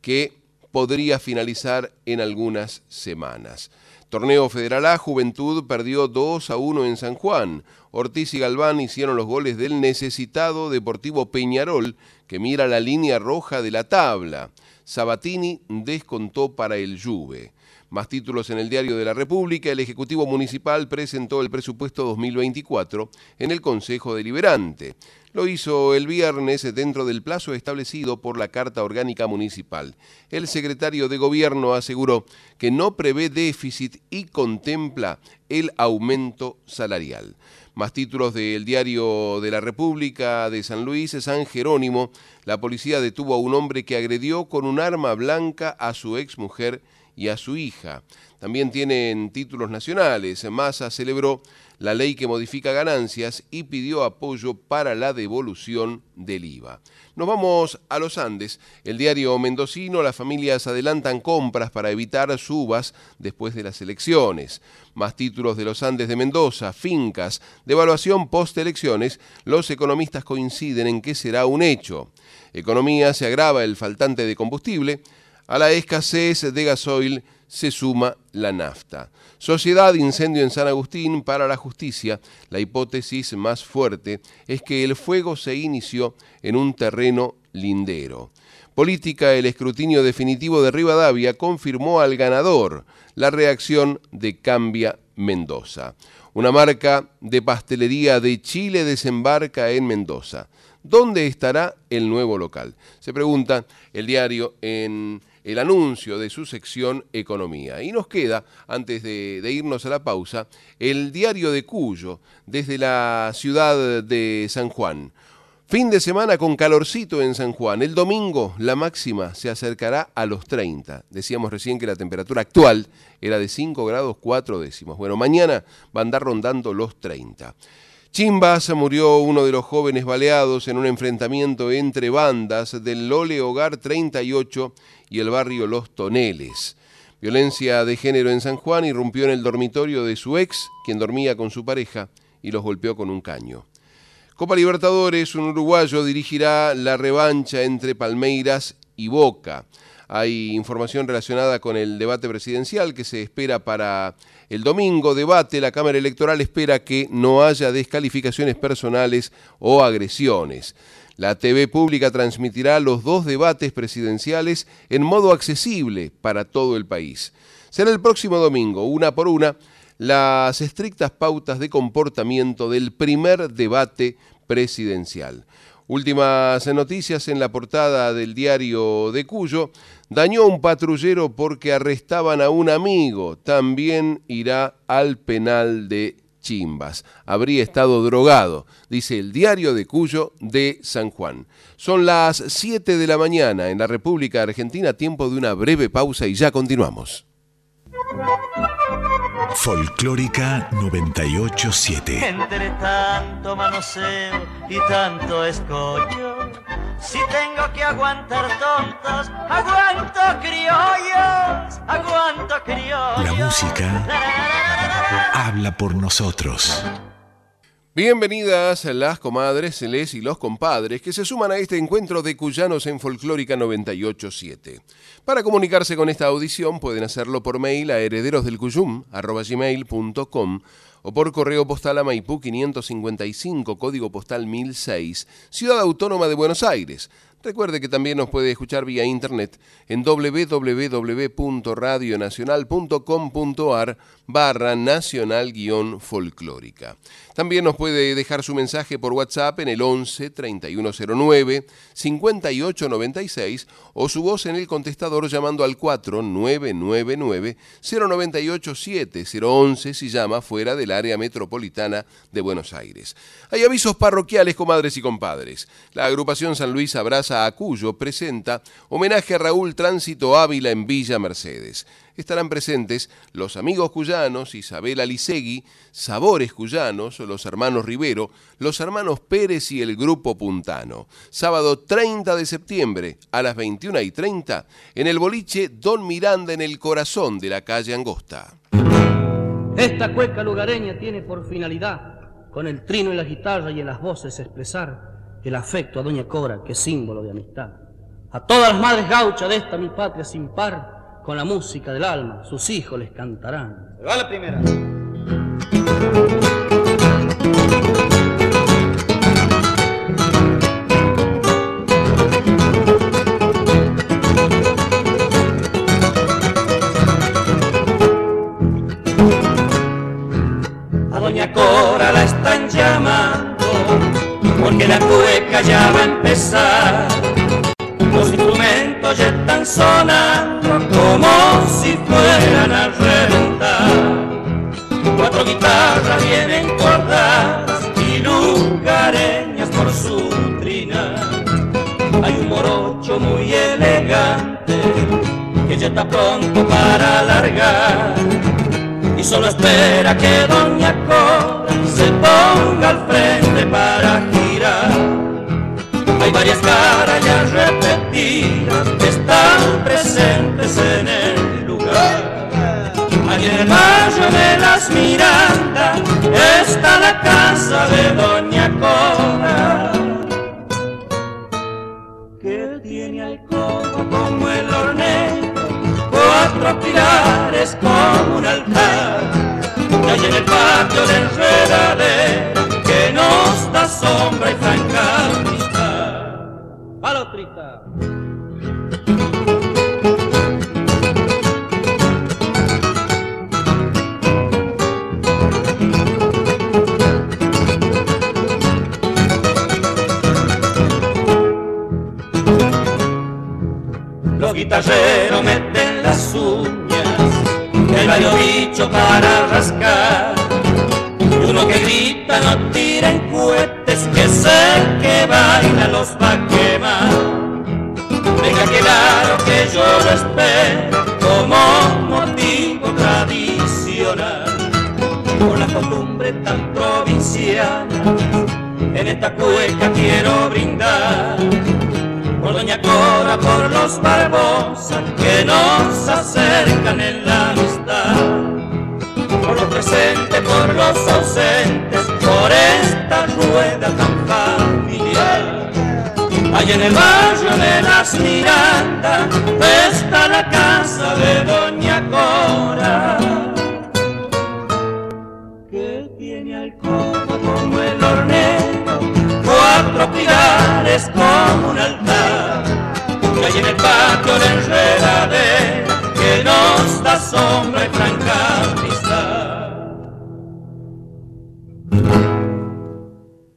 que podría finalizar en algunas semanas. Torneo Federal A, Juventud perdió 2 a 1 en San Juan. Ortiz y Galván hicieron los goles del necesitado Deportivo Peñarol, que mira la línea roja de la tabla. Sabatini descontó para el Juve. Más títulos en el Diario de la República, el Ejecutivo Municipal presentó el presupuesto 2024 en el Consejo Deliberante. Lo hizo el viernes dentro del plazo establecido por la Carta Orgánica Municipal. El secretario de Gobierno aseguró que no prevé déficit y contempla el aumento salarial. Más títulos del Diario de la República de San Luis, San Jerónimo. La policía detuvo a un hombre que agredió con un arma blanca a su exmujer y a su hija. También tienen títulos nacionales. Massa celebró la ley que modifica ganancias y pidió apoyo para la devolución del IVA. Nos vamos a los Andes. El diario mendocino, las familias adelantan compras para evitar subas después de las elecciones. Más títulos de los Andes de Mendoza, fincas, devaluación post-elecciones. Los economistas coinciden en que será un hecho. Economía se agrava el faltante de combustible. A la escasez de gasoil se suma la nafta. Sociedad Incendio en San Agustín para la justicia. La hipótesis más fuerte es que el fuego se inició en un terreno lindero. Política, el escrutinio definitivo de Rivadavia confirmó al ganador la reacción de Cambia Mendoza. Una marca de pastelería de Chile desembarca en Mendoza. ¿Dónde estará el nuevo local? Se pregunta el diario en el anuncio de su sección Economía. Y nos queda, antes de, irnos a la pausa, el diario de Cuyo, desde la ciudad de San Juan. Fin de semana con calorcito en San Juan. El domingo la máxima se acercará a los 30. Decíamos recién que la temperatura actual era de 5 grados 4 décimos. Bueno, mañana va a andar rondando los 30. Chimbas murió uno de los jóvenes baleados en un enfrentamiento entre bandas del Lole Hogar 38 y el barrio Los Toneles. Violencia de género en San Juan irrumpió en el dormitorio de su ex, quien dormía con su pareja, y los golpeó con un caño. Copa Libertadores, un uruguayo dirigirá la revancha entre Palmeiras y Boca. Hay información relacionada con el debate presidencial que se espera para el domingo. Debate, la Cámara Electoral espera que no haya descalificaciones personales o agresiones. La TV pública transmitirá los dos debates presidenciales en modo accesible para todo el país. Será el próximo domingo, una por una, las estrictas pautas de comportamiento del primer debate presidencial. Últimas noticias en la portada del diario de Cuyo. Dañó a un patrullero porque arrestaban a un amigo. También irá al penal de Chimbas. Habría estado drogado, dice el diario de Cuyo de San Juan. Son las 7 de la mañana en la República Argentina, tiempo de una breve pausa y ya continuamos. Folclórica 987. Entre tanto manoseo y tanto escollo, si tengo que aguantar tontos, aguanto criollos, aguanto criollos. La música habla por nosotros. Bienvenidas las comadres, les y los compadres que se suman a este encuentro de Cuyanos en Folclórica 987. Para comunicarse con esta audición pueden hacerlo por mail a herederosdelcuyum.com o por correo postal a Maipú 555, código postal 1006, Ciudad Autónoma de Buenos Aires. Recuerde que también nos puede escuchar vía internet en www.radionacional.com.ar barra nacional guion folclórica. También nos puede dejar su mensaje por WhatsApp en el 11 3109 5896 o su voz en el contestador llamando al 4999 0987 011 si llama fuera del área metropolitana de Buenos Aires. Hay avisos parroquiales, comadres y compadres. La agrupación San Luis Abraza a Cuyo presenta homenaje a Raúl Tránsito Ávila en Villa Mercedes estarán presentes los amigos cuyanos, Isabel Alicegui, Sabores Cuyanos, los hermanos Rivero, los hermanos Pérez y el grupo Puntano. Sábado 30 de septiembre a las 21 y 30 en el boliche Don Miranda en el corazón de la calle Angosta. Esta cueca lugareña tiene por finalidad, con el trino y la guitarra y en las voces expresar el afecto a Doña Cora, que es símbolo de amistad. A todas las madres gauchas de esta mi patria sin par, con la música del alma, sus hijos les cantarán. Se va la primera. A Doña Cora la están llamando, porque la cueca ya va a empezar Instrumentos ya están sonando como si fueran a reventar. Cuatro guitarras vienen cordadas y lugareñas por su trina. Hay un morocho muy elegante que ya está pronto para largar y solo espera que Doña Cora se ponga al frente para girar. Hay varias caras ya repetidas que están presentes en el lugar. Allí en el barrio de las Mirandas está la casa de Doña Cora. Que tiene alcoba como el hornero, cuatro pilares como un altar. Y allí en el patio de enredadera que nos da sombra y. Los guitarreros meten las uñas, el gallo bicho para rascar. Uno que grita no tiren cohetes, que sé que baila los yo lo espero como motivo tradicional. Por la costumbre tan provinciana, en esta cueca quiero brindar por Doña Cora, por los Barbosa que nos acercan en la amistad, por los presentes, por los ausentes, por esta rueda tan familiar. Allá en el barrio de las Mirandas está la casa de Doña Cora, que tiene alcoba como el hornero, cuatro pilares como un altar. Y allí en el patio de enredadera que nos da sombra y franca amistad.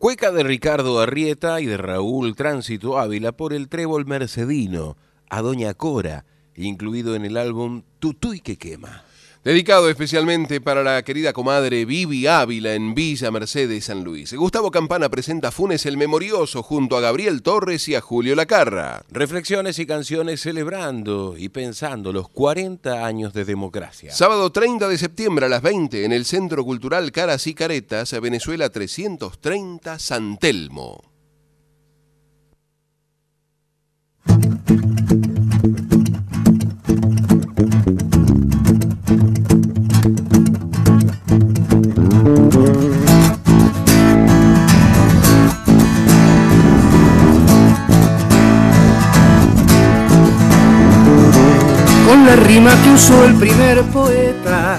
Cueca de Ricardo Arrieta y de Raúl Tránsito Ávila por el trébol mercedino a Doña Cora, incluido en el álbum Tutuy que quema. Dedicado especialmente para la querida comadre Vivi Ávila en Villa Mercedes, San Luis. Gustavo Campana presenta Funes el Memorioso junto a Gabriel Torres y a Julio Lacarra. Reflexiones y canciones celebrando y pensando los 40 años de democracia. Sábado 30 de septiembre a las 20 en el Centro Cultural Caras y Caretas, Venezuela 330, San Telmo. Rima que usó el primer poeta,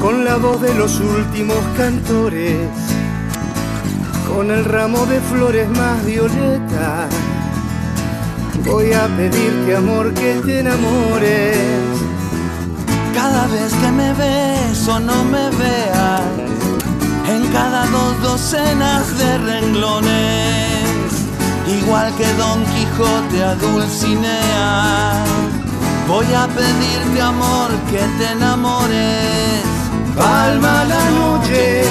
con la voz de los últimos cantores, con el ramo de flores más violetas, voy a pedirte amor que te enamores. Cada vez que me ves o no me veas, en cada dos docenas de renglones, igual que Don Quijote a Dulcinea, voy a pedirte amor que te enamores. Palma la noche,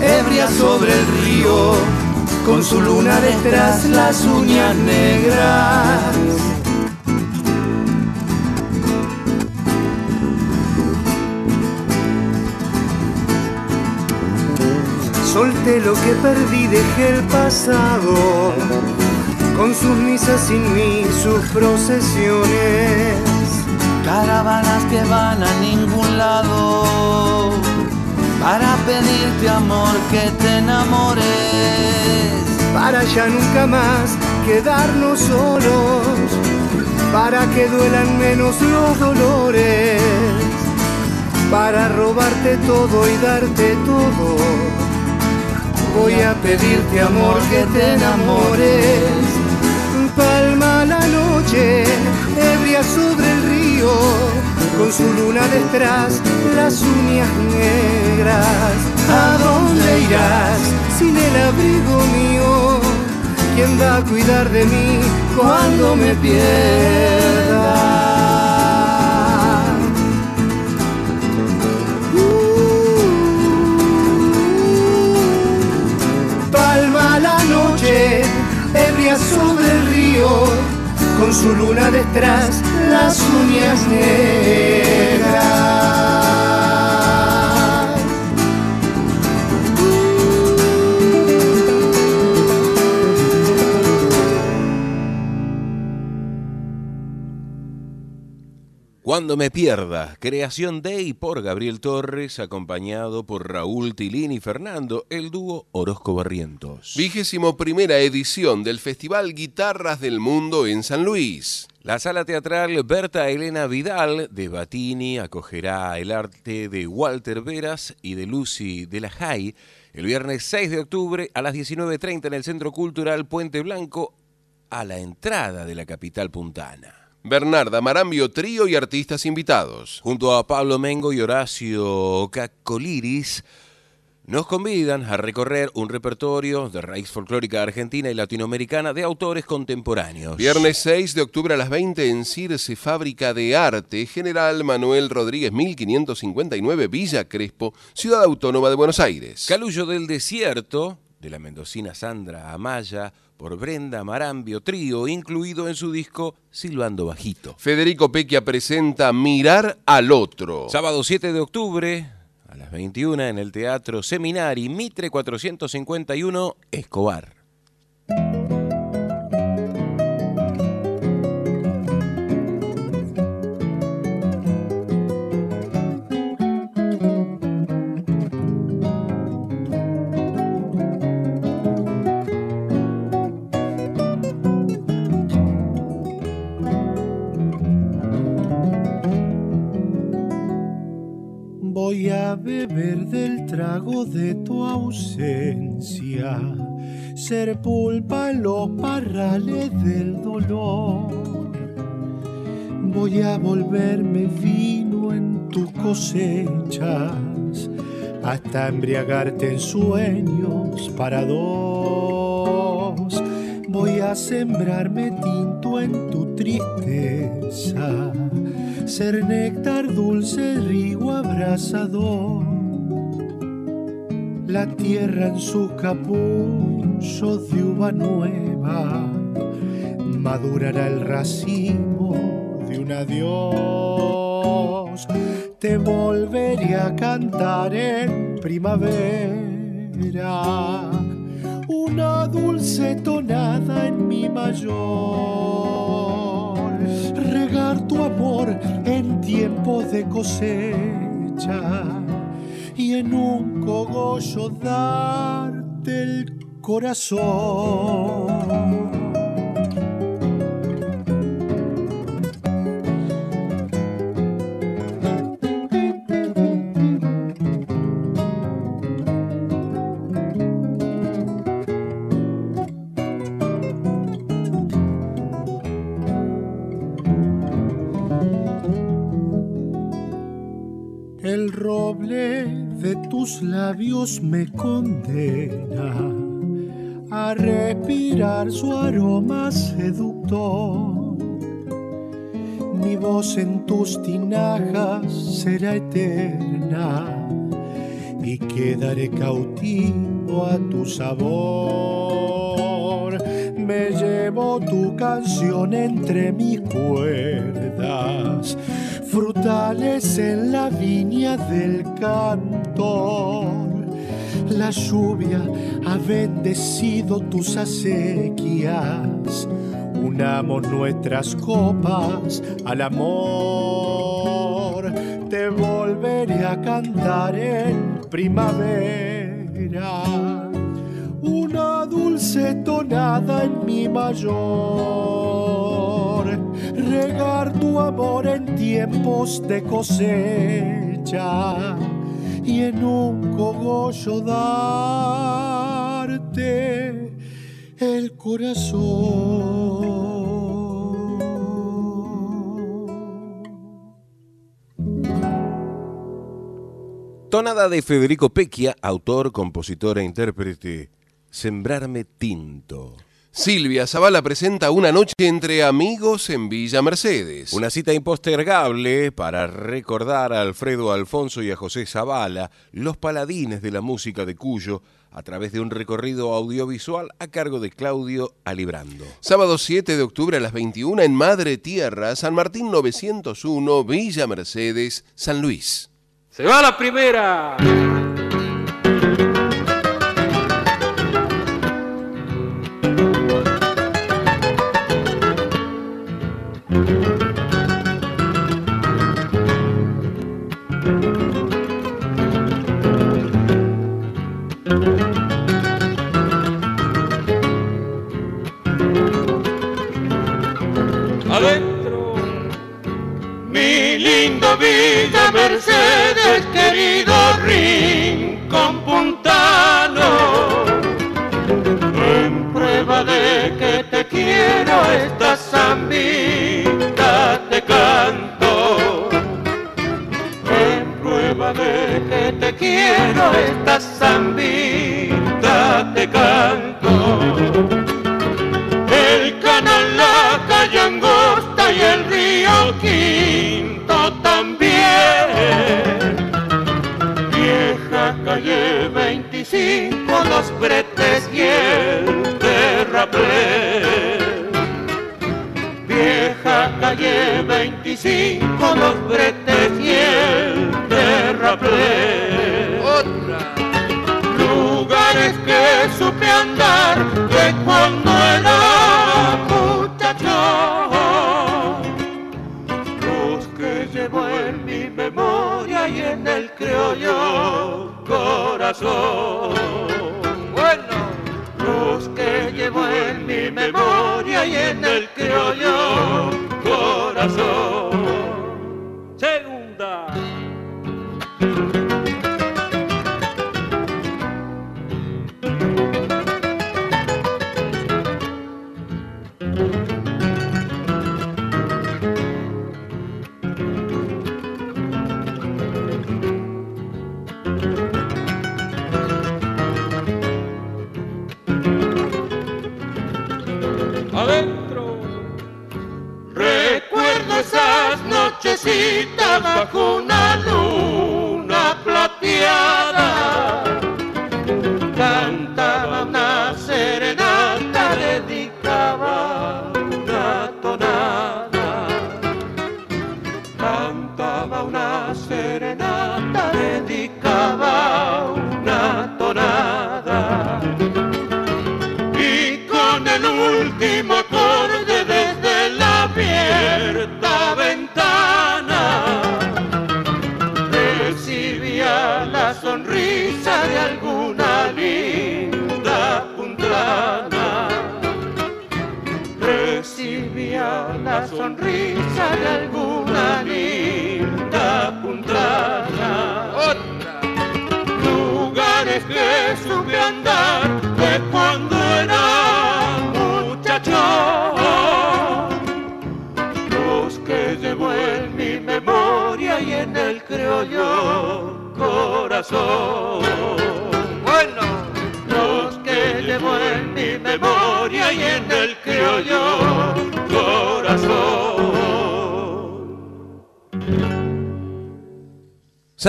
ebria sobre el río, con su luna detrás las uñas negras. Solté lo que perdí, dejé el pasado, con sus misas sin mí, sus procesiones. Caravanas que van a ningún lado, para pedirte amor que te enamores. Para ya nunca más quedarnos solos, para que duelan menos los dolores, para robarte todo y darte todo. Voy a pedirte amor que te enamores. Palma la noche, ebria sobre el río, con su luna detrás, las uñas negras. ¿A dónde irás sin el abrigo mío? ¿Quién va a cuidar de mí cuando me pierda? Palma la noche, sobre el río, con su luna detrás, las uñas negras. Cuando me pierda, creación de y por Gabriel Torres, acompañado por Raúl Tilín y Fernando, el dúo Orozco Barrientos. Vigésimo primera edición del Festival Guitarras del Mundo en San Luis. La sala teatral Berta Elena Vidal de Batini acogerá el arte de Walter Veras y de Lucy de la Jay el viernes 6 de octubre a las 19.30 en el Centro Cultural Puente Blanco a la entrada de la capital puntana. Bernarda Marambio Trío y artistas invitados. Junto a Pablo Mengo y Horacio Cacoliris, nos convidan a recorrer un repertorio de raíz folclórica argentina y latinoamericana de autores contemporáneos. Viernes 6 de octubre a las 20 en Circe Fábrica de Arte, General Manuel Rodríguez 1559, Villa Crespo, Ciudad Autónoma de Buenos Aires. Calullo del Desierto, de la mendocina Sandra Amaya, por Brenda Marambio Trío, incluido en su disco Silbando Bajito. Federico Pequia presenta Mirar al Otro. Sábado 7 de octubre, las 21 en el Teatro Seminari, Mitre 451, Escobar. Voy a beber del trago de tu ausencia, ser pulpa en los parrales del dolor. Voy a volverme vino en tus cosechas, hasta embriagarte en sueños para dos. Voy a sembrarme tinto en tu tristeza ser néctar dulce, río abrasador. La tierra en su capullo de uva nueva madurará el racimo de un adiós. Te volveré a cantar en primavera una dulce tonada en mi mayor tu amor en tiempo de cosecha y en un cogollo darte el corazón. Labios me condena a respirar su aroma seductor. Mi voz en tus tinajas será eterna y quedaré cautivo a tu sabor. Me llevo tu canción entre mis cuerdas frutales en la viña del cantor. La lluvia ha bendecido tus acequias, unamos nuestras copas al amor. Te volveré a cantar en primavera, una dulce tonada en mi mayor. Regar tu amor en tiempos de cosecha y en un cogollo darte el corazón. Tonada de Federico Pecchia, autor, compositor e intérprete. Sembrarme tinto. Silvia Zavala presenta Una noche entre amigos en Villa Mercedes. Una cita impostergable para recordar a Alfredo Alfonso y a José Zavala, los paladines de la música de Cuyo, a través de un recorrido audiovisual a cargo de Claudio Alibrando. Sábado 7 de octubre a las 21 en Madre Tierra, San Martín 901, Villa Mercedes, San Luis. Se va la primera. Esta zambita te canto. En prueba de que te quiero, esta zambita te canto. El canal, la calle angosta y el río Quinto también. Vieja calle 25, los bretes y el terraplén. Calle 25, los bretes y el terraplén. Lugares que supe andar de cuando era muchacho. Los que llevo en mi memoria y en el criollo corazón. Bueno. Los que llevo en mi memoria y en el criollo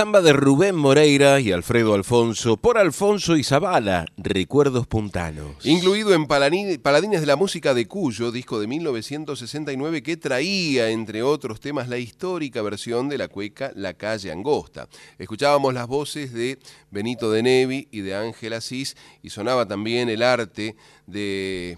Samba de Rubén Moreira y Alfredo Alfonso por Alfonso y Zavala, Recuerdos Puntanos. Incluido en Paladines de la Música de Cuyo, disco de 1969 que traía, entre otros temas, la histórica versión de la cueca La Calle Angosta. Escuchábamos las voces de Benito de Nevi y de Ángel Asís y sonaba también el arte de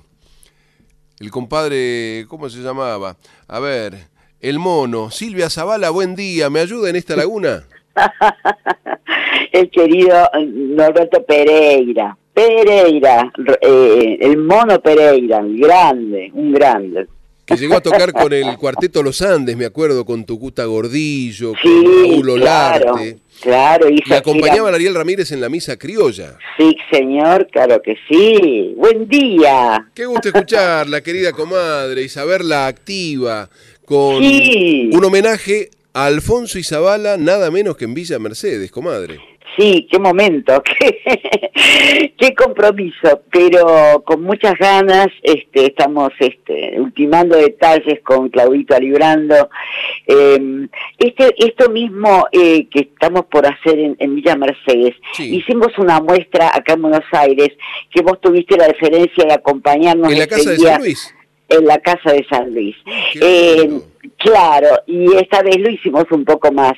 el compadre, ¿cómo se llamaba? A ver, el mono. Silvia Zavala, buen día. ¿Me ayuda en esta laguna? (laughs) (laughs) el querido Norberto Pereira. Pereira, eh, el mono Pereira, el grande, un grande. Que llegó a tocar con el cuarteto Los Andes, me acuerdo, con Tucuta Gordillo, Sí, con Raúl claro, Olarte. claro. Y acompañaba a Ariel Ramírez en la misa criolla. Sí, señor, claro que sí. Buen día. Qué gusto escucharla, querida comadre, y saberla activa con Sí. un homenaje a Alfonso y Zavala, nada menos que en Villa Mercedes, comadre. Sí, qué momento, (laughs) qué, qué compromiso, pero con muchas ganas, este, estamos este, ultimando detalles con Claudito Alibrando. Eh, este, esto mismo eh, que estamos por hacer en, en Villa Mercedes, hicimos una muestra acá en Buenos Aires, que vos tuviste la deferencia de acompañarnos. ¿En la este casa de San Luis? En la casa de San Luis. Eh, claro, y esta vez lo hicimos un poco más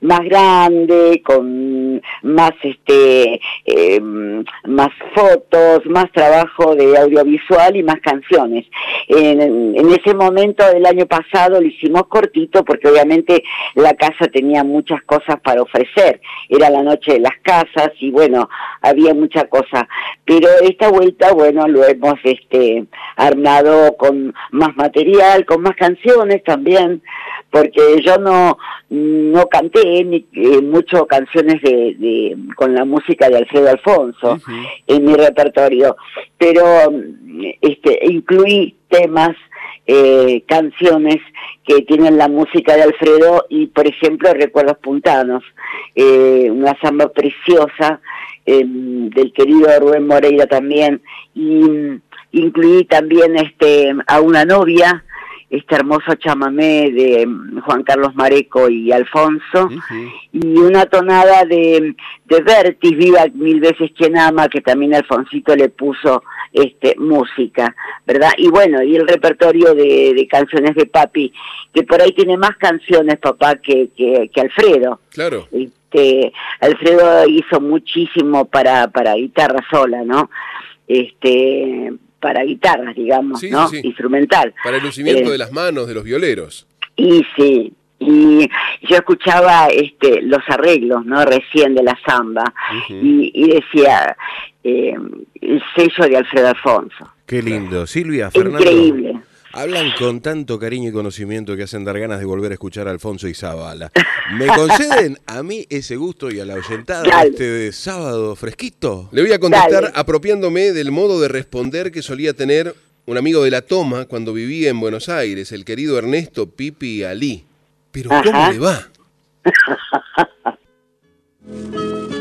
más grande, con más este eh, más fotos, más trabajo de audiovisual y más canciones. En, en ese momento del año pasado lo hicimos cortito porque obviamente la casa tenía muchas cosas para ofrecer. Era la noche de las casas y bueno, había mucha cosa. Pero esta vuelta, bueno, lo hemos este armado con más material, con más canciones también, porque yo no no canté ni eh, mucho canciones de, de- con la música de Alfredo Alfonso en mi repertorio, pero mm, este incluí temas eh, canciones que tienen la música de Alfredo y por ejemplo Recuerdos Puntanos, eh, una samba preciosa eh, del querido Rubén Moreira también y mm, incluí también este a una novia este hermoso chamamé de mm, Juan Carlos Mareco y Alfonso, y una tonada de, de Vertis, Viva Mil Veces Quien Ama, que también Alfonsito le puso este música, ¿verdad? Y bueno, y el repertorio de, de canciones de papi, que por ahí tiene más canciones, papá, que, que, que Alfredo. Claro. Este, Alfredo hizo muchísimo para, para guitarra sola, ¿no? Este, para guitarras, digamos, Sí, ¿no? sí, sí. Instrumental. Para el lucimiento Eh, de las manos de los violeros. y sí, y yo escuchaba este los arreglos, ¿no? Recién de la samba, y, y decía eh, el sello de Alfredo Alfonso. Qué lindo. Silvia, Fernando. Increíble. Hablan con tanto cariño y conocimiento que hacen dar ganas de volver a escuchar a Alfonso y Zabala. ¿Me conceden a mí ese gusto y a la oyentada Dale. este sábado fresquito? Le voy a contestar Dale. apropiándome del modo de responder que solía tener un amigo de la toma cuando vivía en Buenos Aires, el querido Ernesto Pipi Ali. Pero ¿cómo Ajá. le va? (laughs)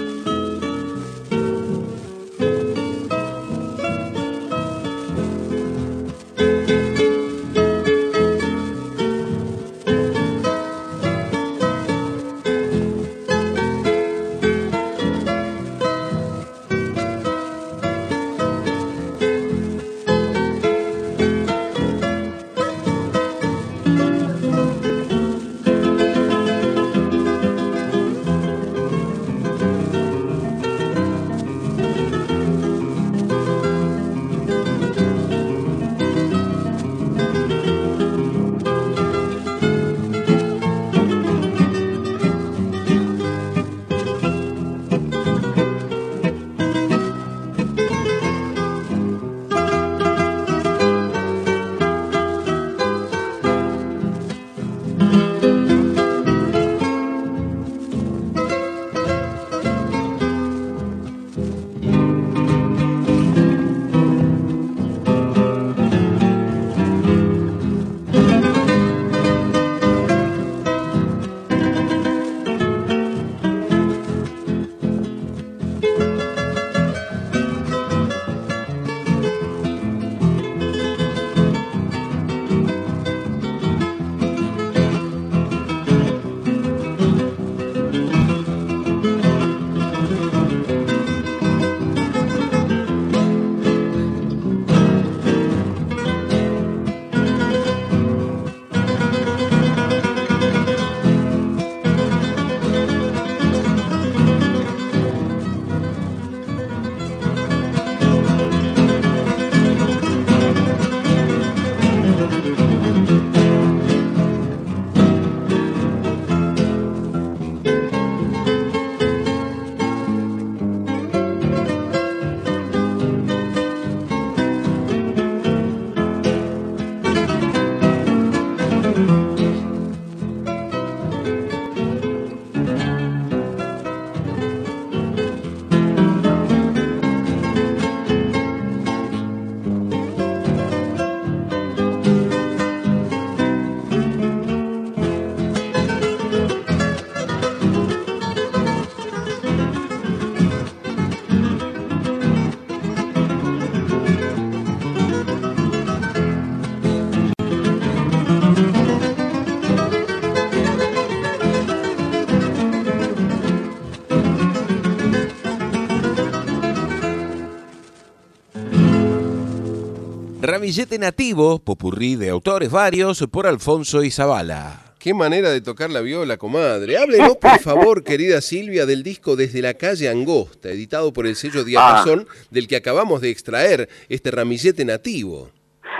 Ramillete Nativo, popurrí de autores varios, por Alfonso Izabala. Qué manera de tocar la viola, comadre. Háblenos, por (laughs) favor, querida Silvia, del disco Desde la calle Angosta, editado por el sello Diapasón, del que acabamos de extraer este ramillete nativo.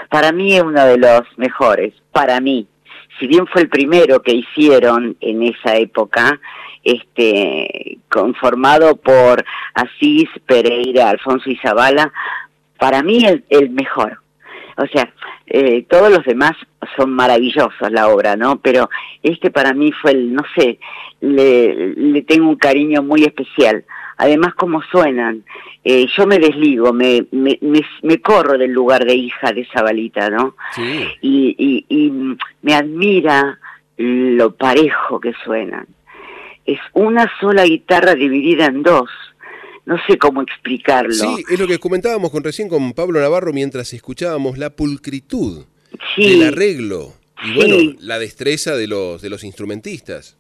Para mí es uno de los mejores, para mí. Si bien fue el primero que hicieron en esa época, este, conformado por Asís, Pereira, Alfonso y Zavala, para mí el, el mejor. O sea, eh, todos los demás son maravillosos la obra, ¿no? Pero este para mí fue el, no sé, le, le tengo un cariño muy especial. Además, como suenan, eh, yo me desligo, me, me, me, me, corro del lugar de hija de Zabalita, ¿no? Sí. Y, y, y me admira lo parejo que suenan. Es una sola guitarra dividida en dos no sé cómo explicarlo. Sí, es lo que comentábamos con recién con Pablo Navarro mientras escuchábamos la pulcritud sí, del arreglo y bueno, la destreza de los de los instrumentistas.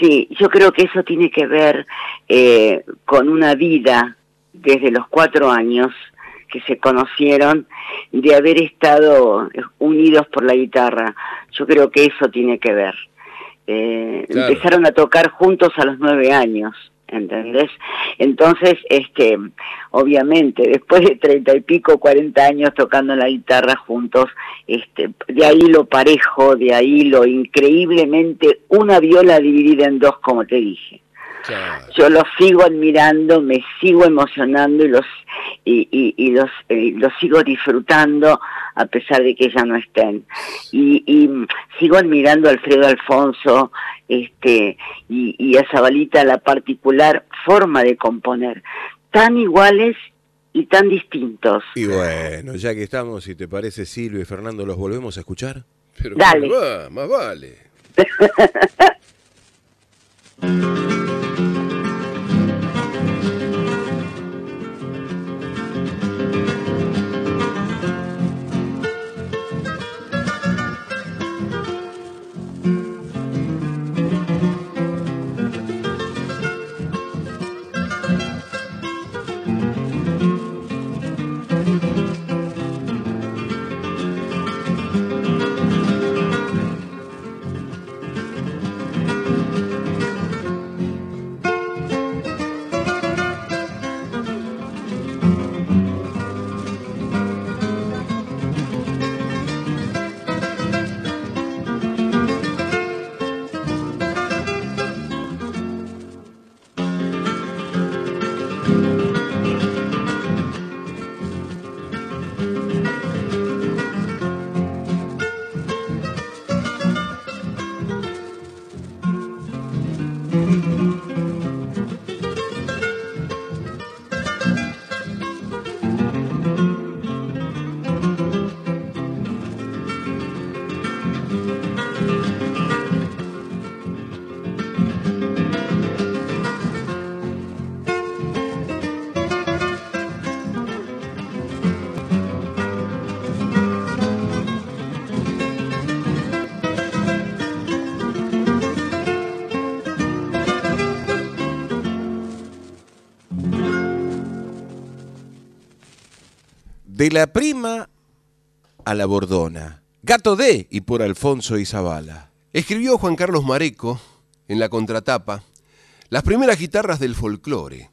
Sí, yo creo que eso tiene que ver eh, con una vida desde los cuatro años que se conocieron de haber estado unidos por la guitarra. Yo creo que eso tiene que ver. Eh, Claro. Empezaron a tocar juntos a los nueve años. ¿Entendés? Entonces, este, obviamente, después de treinta y pico, cuarenta años tocando la guitarra juntos, este, de ahí lo parejo, de ahí lo increíblemente, una viola dividida en dos, como te dije. Yo los sigo admirando, me sigo emocionando y los y, y, y los eh, los sigo disfrutando a pesar de que ya no estén. Y, y sigo admirando a Alfredo Alfonso, este y, y a Zabalita la particular forma de componer, tan iguales y tan distintos. Y bueno, ya que estamos, si te parece Silvio y Fernando, ¿los volvemos a escuchar? Pero Dale. más vale. (laughs) De la prima a la bordona. Gato D y por Alfonso Izabala. Escribió Juan Carlos Mareco en la contratapa las primeras guitarras del folclore.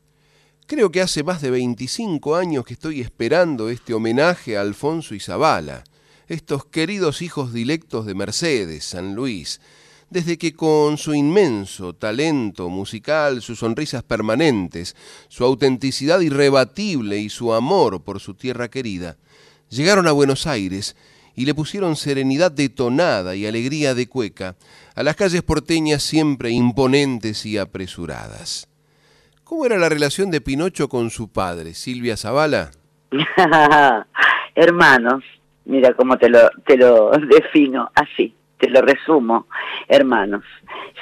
Creo que hace más de 25 años que estoy esperando este homenaje a Alfonso y Zabala, estos queridos hijos dilectos de Mercedes, San Luis, desde que con su inmenso talento musical, sus sonrisas permanentes, su autenticidad irrebatible y su amor por su tierra querida, llegaron a Buenos Aires y le pusieron serenidad de tonada y alegría de cueca a las calles porteñas siempre imponentes y apresuradas. ¿Cómo era la relación de Pinocho con su padre, Silvia Zavala? (laughs) Hermanos, mira cómo te lo, te lo defino así, te lo resumo, hermanos.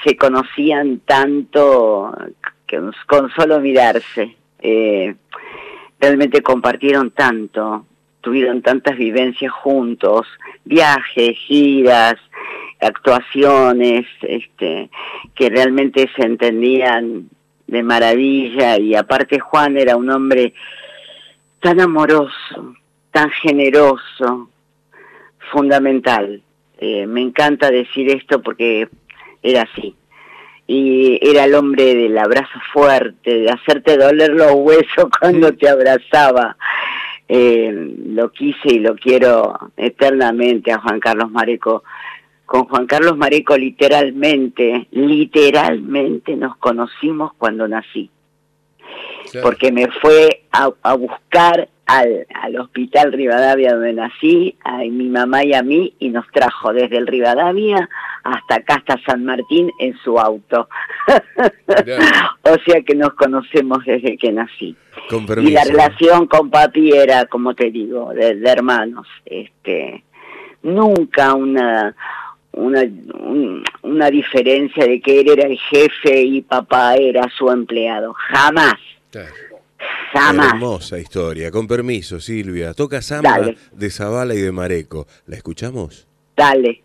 Se conocían tanto que con solo mirarse, eh, realmente compartieron tanto, tuvieron tantas vivencias juntos, viajes, giras, actuaciones, este, que realmente se entendían de maravilla y aparte Juan era un hombre tan amoroso, tan generoso, fundamental. Eh, me encanta decir esto porque era así. Y era el hombre del abrazo fuerte, de hacerte doler los huesos (laughs) cuando te abrazaba. Eh, lo quise y lo quiero eternamente a Juan Carlos Mareco. Con Juan Carlos Mareco literalmente, literalmente nos conocimos cuando nací. Porque me fue a, a buscar al, al, hospital Rivadavia donde nací, a mi mamá y a mí, y nos trajo desde el Rivadavia hasta acá, hasta San Martín, en su auto. (laughs) o sea que nos conocemos desde que nací. Y la relación con papi era, como te digo, de, de hermanos. este Nunca una, una, una diferencia de que él era el jefe y papá era su empleado. Jamás. Jamás. Hermosa historia. Con permiso, Silvia. Toca Dale. de Zavala y de Mareco. ¿La escuchamos? Dale.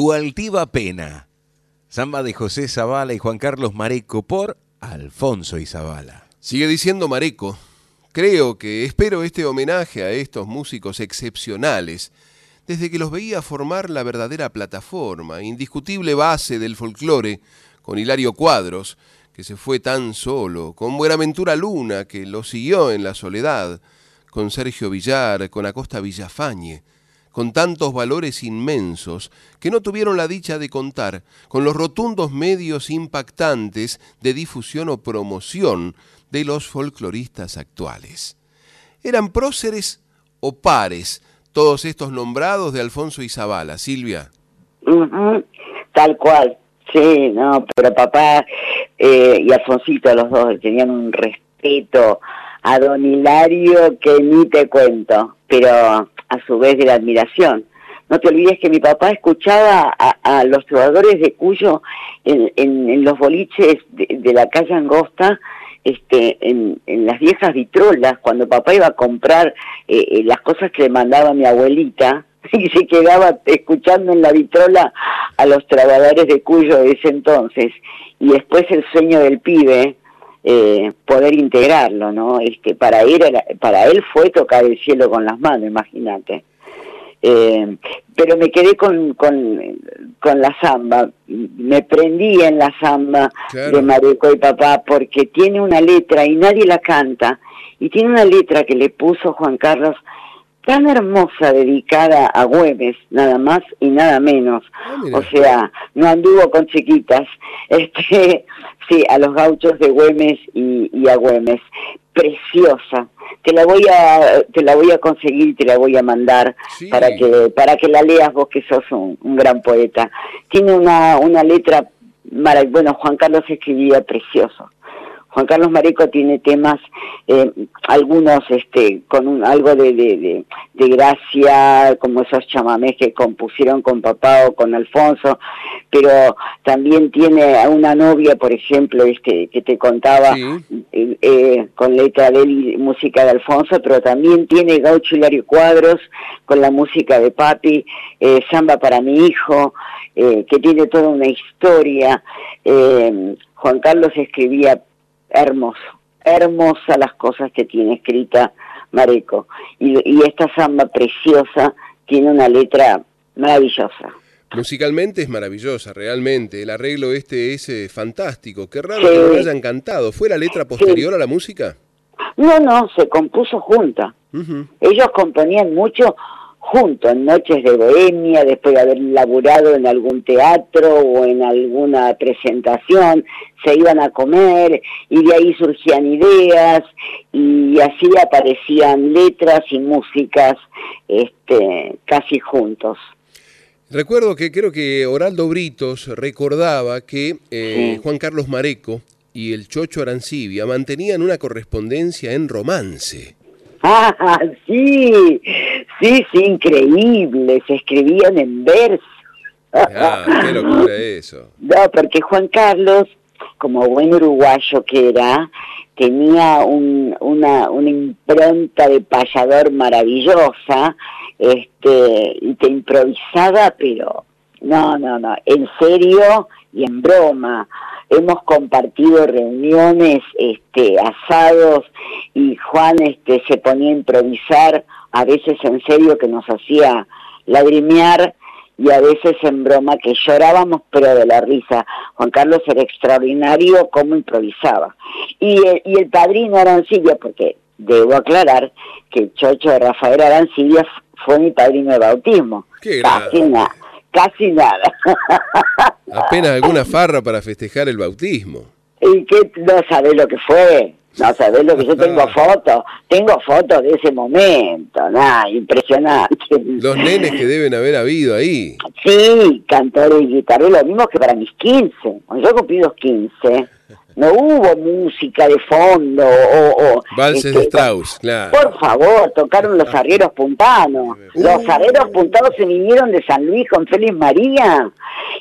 Tu altiva pena. Samba de José Zavala y Juan Carlos Mareco por Alfonso y. Sigue diciendo Mareco. Creo que espero este homenaje a estos músicos excepcionales desde que los veía formar la verdadera plataforma, indiscutible base del folclore, con Hilario Cuadros, que se fue tan solo, con Buenaventura Luna, que lo siguió en la soledad, con Sergio Villar, con Acosta Villafañe, con tantos valores inmensos que no tuvieron la dicha de contar con los rotundos medios impactantes de difusión o promoción de los folcloristas actuales. Eran próceres o pares todos estos nombrados de Alfonso y Zavala, Silvia. Ujú, Tal cual. Sí, no, pero papá eh, y Alfonsito, los dos, tenían un respeto a don Hilario que ni te cuento, pero a su vez de la admiración, no te olvides que mi papá escuchaba a, a los trovadores de Cuyo en, los boliches de, la calle Angosta, este, en, en las viejas vitrolas, cuando papá iba a comprar eh, eh, las cosas que le mandaba mi abuelita, (laughs) y se quedaba escuchando en la vitrola a los trovadores de Cuyo de ese entonces, y después el sueño del pibe, eh, poder integrarlo, ¿no? Este, para él era- para él fue tocar el cielo con las manos, imagínate. Eh, pero me quedé con, con, con la samba, me prendí en la samba Claro. de Mareco y papá porque tiene una letra y nadie la canta, y tiene una letra que le puso Juan Carlos tan hermosa dedicada a Güemes, nada más y nada menos. o sea, no anduvo con chiquitas, (laughs) este, sí, a los gauchos de Güemes y, y a Güemes. Preciosa. Te la voy a, te la voy a conseguir te la voy a mandar para que, para que la leas vos que sos un, un gran poeta. Tiene una, una letra mara- bueno, Juan Carlos escribía precioso. Juan Carlos Mareco tiene temas, eh, algunos este, con un, algo de, de, de- de gracia, como esos chamamés que compusieron con papá o con Alfonso, pero también tiene a una novia, por ejemplo, este que te contaba, eh, eh, con letra de él y música de Alfonso, pero también tiene Gaucho Hilario Cuadros con la música de Papi, Samba para mi hijo, que tiene toda una historia. Juan Carlos escribía hermoso, hermosa las cosas que tiene escrita Mareco. Y, y esta samba preciosa tiene una letra maravillosa. Musicalmente es maravillosa, realmente. El arreglo este es eh, fantástico. Qué raro Sí. que no lo hayan cantado. ¿Fue la letra posterior a la música? No, no, se compuso junta. Ellos componían mucho juntos, en noches de bohemia, después de haber laburado en algún teatro o en alguna presentación, se iban a comer y de ahí surgían ideas y así aparecían letras y músicas este, casi juntos. Recuerdo que creo que Oraldo Britos recordaba que eh, Juan Carlos Mareco y el Chocho Arancibia mantenían una correspondencia en romance. Ah, sí, sí, sí, increíble, se escribían en verso. Ah, qué locura eso. No, porque Juan Carlos, como buen uruguayo que era, tenía un- una, una impronta de payador maravillosa, este, y te improvisaba, pero no, no, no, en serio y en broma. Hemos compartido reuniones, este, asados, y Juan este, se ponía a improvisar, a veces en serio que nos hacía lagrimear, y a veces en broma que llorábamos pero de la risa. Juan Carlos era extraordinario cómo improvisaba. Y, el- y el padrino Arancibia, porque debo aclarar que el chocho de Rafael Arancibia fue mi padrino de bautismo. Qué Casi nada, casi (laughs) nada. Apenas alguna farra para festejar el bautismo. y que no sabés lo que fue, no sabés lo que yo tengo (laughs) fotos, tengo fotos de ese momento, nada, impresionante. Los nenes que deben haber habido ahí. Sí, cantores y guitarreros, lo mismo que para mis 15. Cuando yo cumplí los 15, no hubo música de fondo o... o Valses este, de Strauss, claro. Por favor, tocaron los arrieros puntanos. Los arrieros puntanos se vinieron de San Luis con Félix María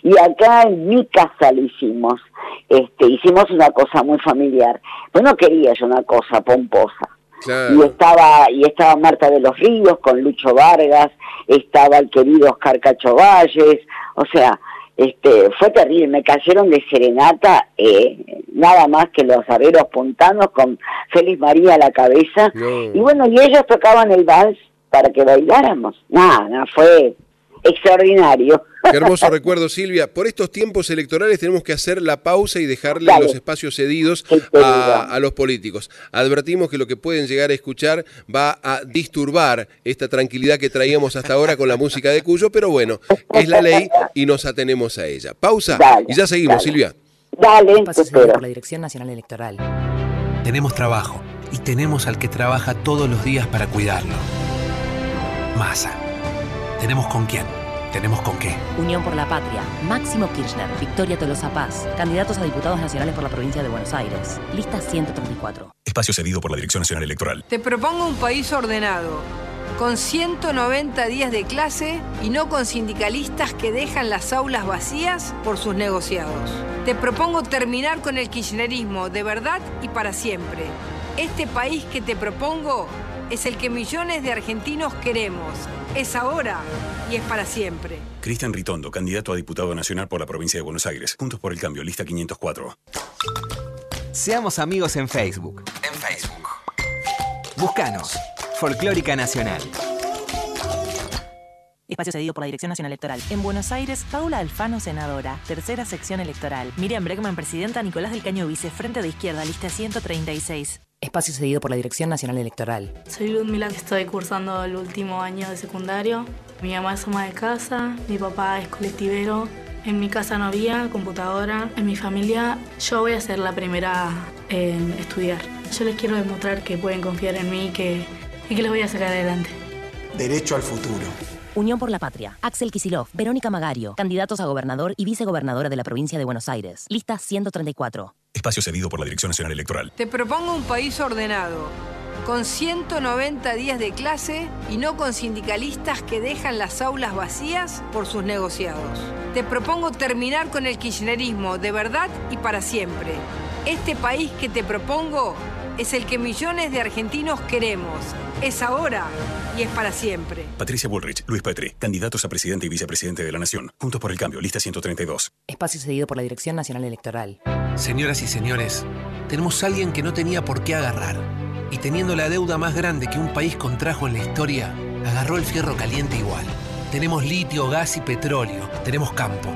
y acá en mi casa lo hicimos. Este, hicimos una cosa muy familiar. Pues no quería yo una cosa pomposa. Y estaba, y estaba Marta de los Ríos con Lucho Vargas, estaba el querido Oscar Cacho Valles, o sea, este, fue terrible, me cayeron de serenata, eh, nada más que los arreros puntanos con Félix María a la cabeza, y bueno, y ellos tocaban el vals para que bailáramos, nada, nada, fue extraordinario. Qué hermoso recuerdo, Silvia. Por estos tiempos electorales tenemos que hacer la pausa y dejarle Dale. los espacios cedidos a, a los políticos. Advertimos que lo que pueden llegar a escuchar va a disturbar esta tranquilidad que traíamos hasta ahora con la música de Cuyo, pero bueno, es la ley y nos atenemos a ella. Pausa y ya seguimos, Silvia. Dale, Espacio cedido por la Dirección Nacional Electoral. Tenemos trabajo y tenemos al que trabaja todos los días para cuidarlo. Masa. Tenemos con quién, tenemos con qué. Unión por la Patria. Máximo Kirchner. Victoria Tolosa Paz. Candidatos a diputados nacionales por la provincia de Buenos Aires. Lista 134. Espacio cedido por la Dirección Nacional Electoral. Te propongo un país ordenado, con 190 días de clase y no con sindicalistas que dejan las aulas vacías por sus negociados. Te propongo terminar con el kirchnerismo de verdad y para siempre. Este país que te propongo es el que millones de argentinos queremos. Es ahora y es para siempre. Cristian Ritondo, candidato a diputado nacional por la provincia de Buenos Aires. Juntos por el cambio, lista 504. Seamos amigos en Facebook. En Facebook. Búscanos. Folclórica Nacional. Espacio cedido por la Dirección Nacional Electoral. En Buenos Aires, Paula Alfano, senadora. Tercera sección electoral. Miriam Bregman, presidenta. Nicolás del Caño, vice. Frente de izquierda, lista 136. Espacio cedido por la Dirección Nacional Electoral. Soy Ludmila, estoy cursando el último año de secundario. Mi mamá es ama de casa, mi papá es colectivero. En mi casa no había computadora. En mi familia yo voy a ser la primera en estudiar. Yo les quiero demostrar que pueden confiar en mí y que, y que les voy a sacar adelante. Derecho al futuro. Unión por la Patria. Axel Kisilov, Verónica Magario, candidatos a gobernador y vicegobernadora de la provincia de Buenos Aires. Lista 134. Espacio cedido por la Dirección Nacional Electoral. Te propongo un país ordenado, con 190 días de clase y no con sindicalistas que dejan las aulas vacías por sus negociados. Te propongo terminar con el kirchnerismo de verdad y para siempre. Este país que te propongo es el que millones de argentinos queremos. Es ahora y es para siempre. Patricia Bullrich, Luis Petri, candidatos a presidente y vicepresidente de la Nación. Juntos por el cambio, lista 132. Espacio cedido por la Dirección Nacional Electoral. Señoras y señores, tenemos a alguien que no tenía por qué agarrar. Y teniendo la deuda más grande que un país contrajo en la historia, agarró el fierro caliente igual. Tenemos litio, gas y petróleo. Tenemos campo.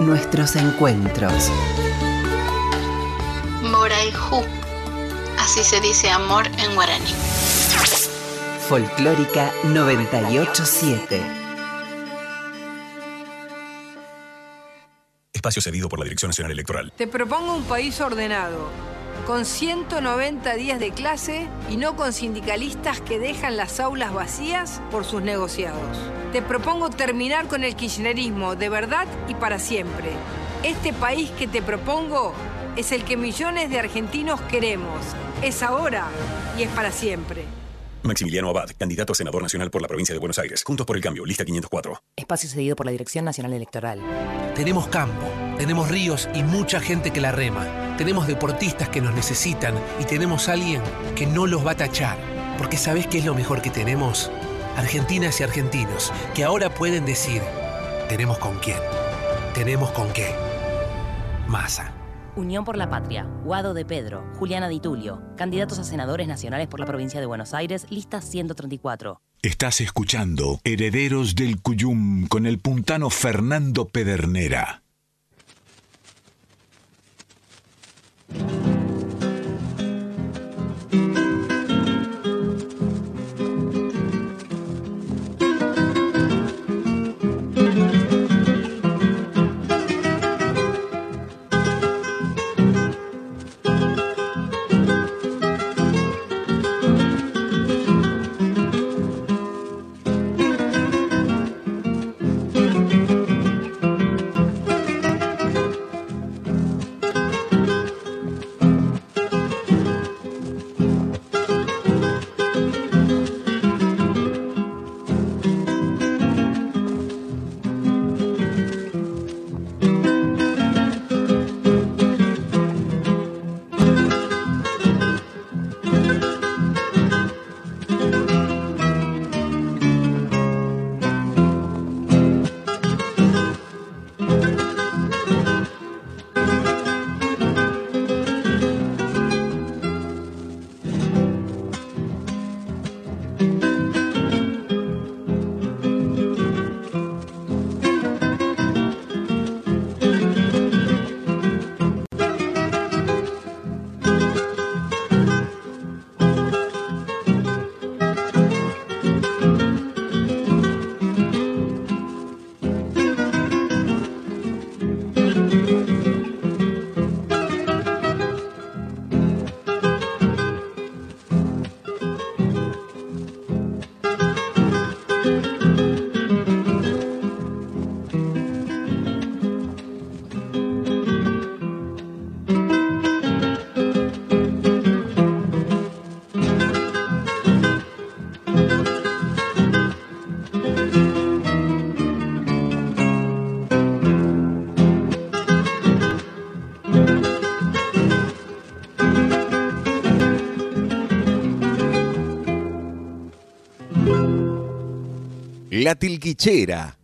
Nuestros encuentros. Moraihu. Así se dice amor en guaraní. Folclórica 987. Espacio cedido por la Dirección Nacional Electoral. Te propongo un país ordenado, con 190 días de clase y no con sindicalistas que dejan las aulas vacías por sus negociados. Te propongo terminar con el kirchnerismo de verdad y para siempre. Este país que te propongo es el que millones de argentinos queremos. Es ahora y es para siempre. Maximiliano Abad, candidato a senador nacional por la provincia de Buenos Aires. Juntos por el cambio, lista 504. Espacio cedido por la Dirección Nacional Electoral. Tenemos campo, tenemos ríos y mucha gente que la rema. Tenemos deportistas que nos necesitan y tenemos a alguien que no los va a tachar. Porque ¿sabés qué es lo mejor que tenemos? Argentinas y argentinos que ahora pueden decir, tenemos con quién, tenemos con qué. Masa. Unión por la Patria. Guado de Pedro, Juliana Di Tulio, candidatos a senadores nacionales por la provincia de Buenos Aires, lista 134. Estás escuchando Herederos del Cuyum con el puntano Fernando Pedernera. La Tilquichera,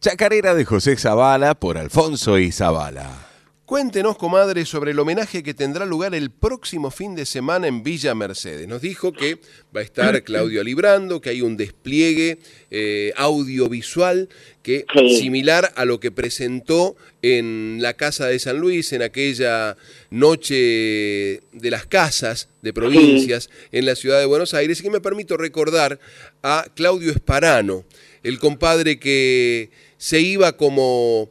chacarera de José Zavala por Alfonso y Zavala. Cuéntenos, comadre, sobre el homenaje que tendrá lugar el próximo fin de semana en Villa Mercedes. Nos dijo que va a estar (clears throat) Claudio Librando, que hay un despliegue eh, audiovisual que similar a lo que presentó en la Casa de San Luis, en aquella noche de las casas de provincias en la ciudad de Buenos Aires, y que me permito recordar a Claudio Esparano, el compadre que se iba como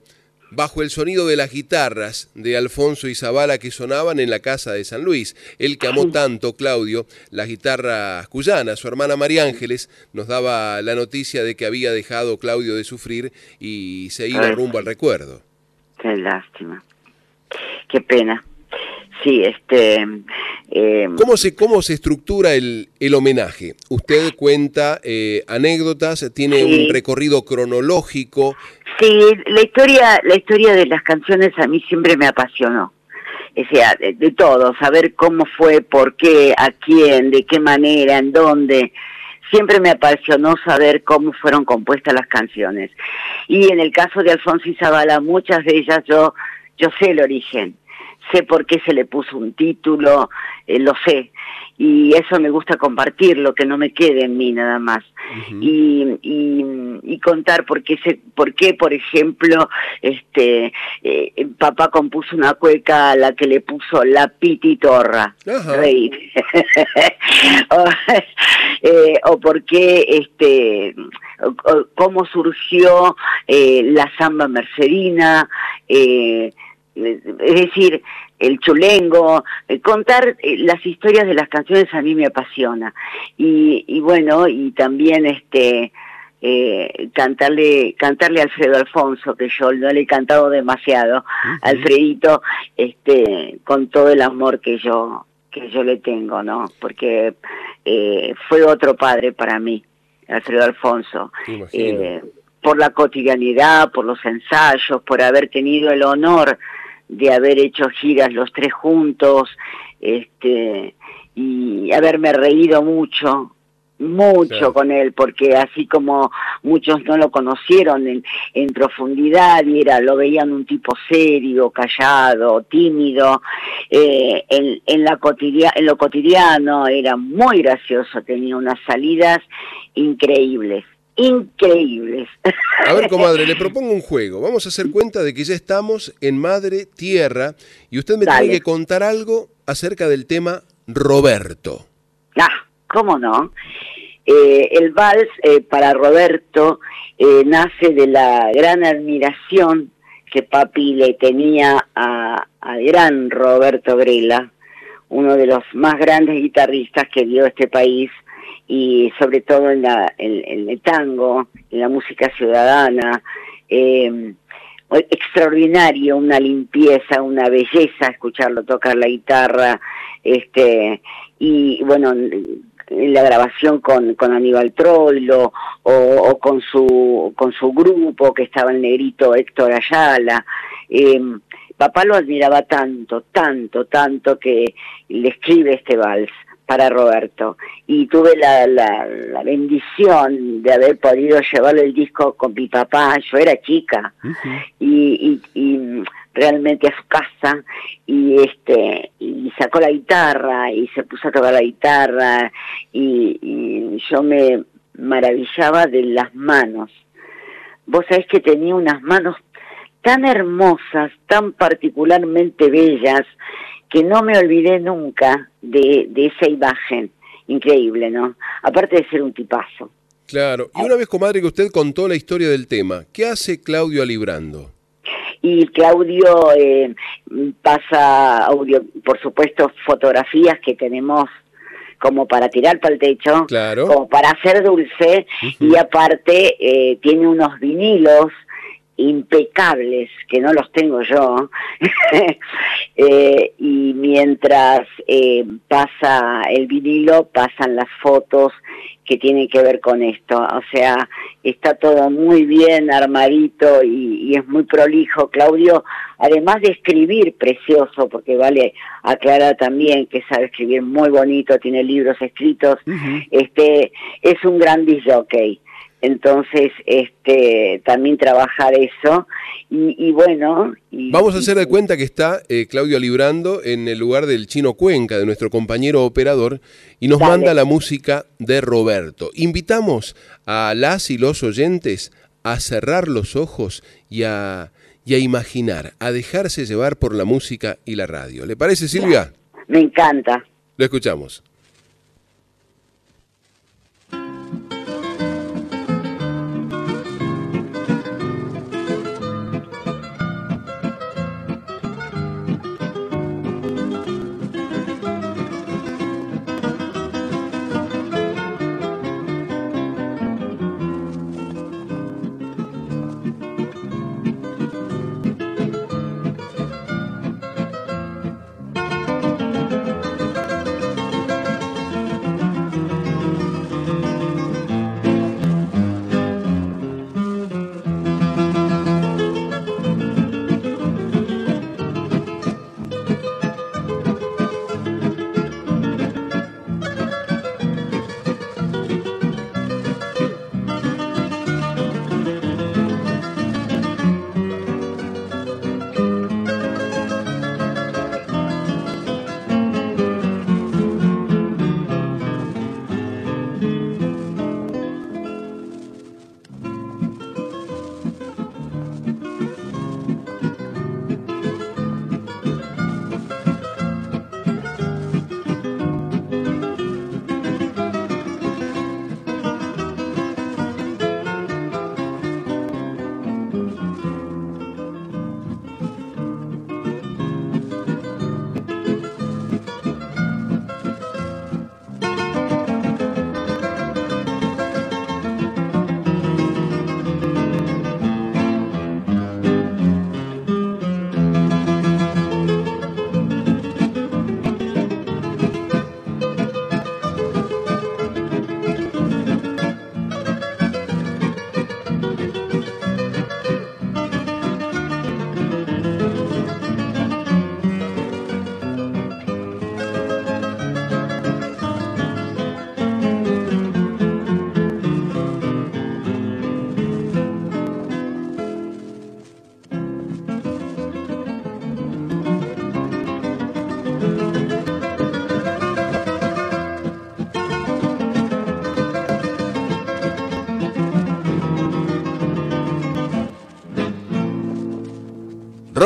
bajo el sonido de las guitarras de Alfonso y Zavala que sonaban en la casa de San Luis. Él que amó tanto, Claudio, las guitarras cuyanas. Su hermana María Ángeles nos daba la noticia de que había dejado Claudio de sufrir y se iba rumbo al recuerdo. Qué lástima. Qué pena. Sí, este... Eh, ¿Cómo, se, ¿Cómo se estructura el, el homenaje? Usted cuenta eh, anécdotas, tiene un recorrido cronológico. Sí, la historia, la historia de las canciones a mí siempre me apasionó. O sea, de, de todo, saber cómo fue, por qué, a quién, de qué manera, en dónde. Siempre me apasionó saber cómo fueron compuestas las canciones. Y en el caso de Alfonso y Zabala, muchas de ellas yo, yo sé el origen sé por qué se le puso un título, eh, lo sé. Y eso me gusta compartirlo, que no me quede en mí nada más. y, y, contar por qué, se, por qué, por ejemplo, este eh, papá compuso una cueca a la que le puso la pititorra, reír. (laughs) o, eh, o por qué, este, cómo surgió la samba mercedina, eh, es decir, el chulengo, eh, contar eh, las historias de las canciones a mí me apasiona. Y, y bueno, y también este eh, cantarle cantarle a Alfredo Alfonso, que yo no le he cantado demasiado, Alfredito, este, con todo el amor que yo que yo le tengo, ¿no? Porque eh, fue otro padre para mí, Alfredo Alfonso. por la cotidianidad, por los ensayos, por haber tenido el honor de haber hecho giras los tres juntos, este, y haberme reído mucho, mucho con él, porque así como muchos no lo conocieron en, en, profundidad y era, lo veían un tipo serio, callado, tímido, eh, en, en, la cotidia en lo cotidiano era muy gracioso, tenía unas salidas increíbles increíbles. A ver, comadre, le propongo un juego. Vamos a hacer cuenta de que ya estamos en Madre Tierra y usted me tiene que contar algo acerca del tema Roberto. Ah, ¿cómo no? Eh, el vals eh, para Roberto eh, nace de la gran admiración que papi le tenía al gran Roberto Grela, uno de los más grandes guitarristas que dio este país y sobre todo en, la, en, el tango, en la música ciudadana. Eh, extraordinario, una limpieza, una belleza escucharlo tocar la guitarra, este, y bueno, en la grabación con, con Aníbal Troilo o, con su con su grupo que estaba el negrito Héctor Ayala. Eh, papá lo admiraba tanto, tanto, tanto que le escribe este vals para Roberto. Y tuve la, la, la, bendición de haber podido llevarle el disco con mi papá, yo era chica. Y, y, y, realmente a su casa. Y este y sacó la guitarra y se puso a tocar la guitarra. Y, y yo me maravillaba de las manos. Vos sabés que tenía unas manos tan hermosas, tan particularmente bellas, que no me olvidé nunca de, de esa imagen. Increíble, ¿no? Aparte de ser un tipazo. Claro. Y una vez, comadre, que usted contó la historia del tema, ¿qué hace Claudio Alibrando? Y Claudio eh, pasa audio, por supuesto, fotografías que tenemos como para tirar para el techo, Claro. como para hacer dulce, y aparte eh, tiene unos vinilos impecables, que no los tengo yo, (laughs) Eh, y mientras eh, pasa el vinilo, pasan las fotos que tienen que ver con esto. O sea, está todo muy bien armadito y, y es muy prolijo. Claudio, además de escribir precioso, porque vale aclarar también que sabe escribir muy bonito, tiene libros escritos, este es un gran disc jockey. Entonces, este, también trabajar eso y, y bueno, y, Vamos a hacer de cuenta que está eh, Claudio Librando en el lugar del Chino Cuenca, de nuestro compañero operador, y nos Dale. manda la música de Roberto. Invitamos a las y los oyentes a cerrar los ojos y a, y a imaginar, a dejarse llevar por la música y la radio. ¿Le parece, Silvia? me encanta. Lo escuchamos.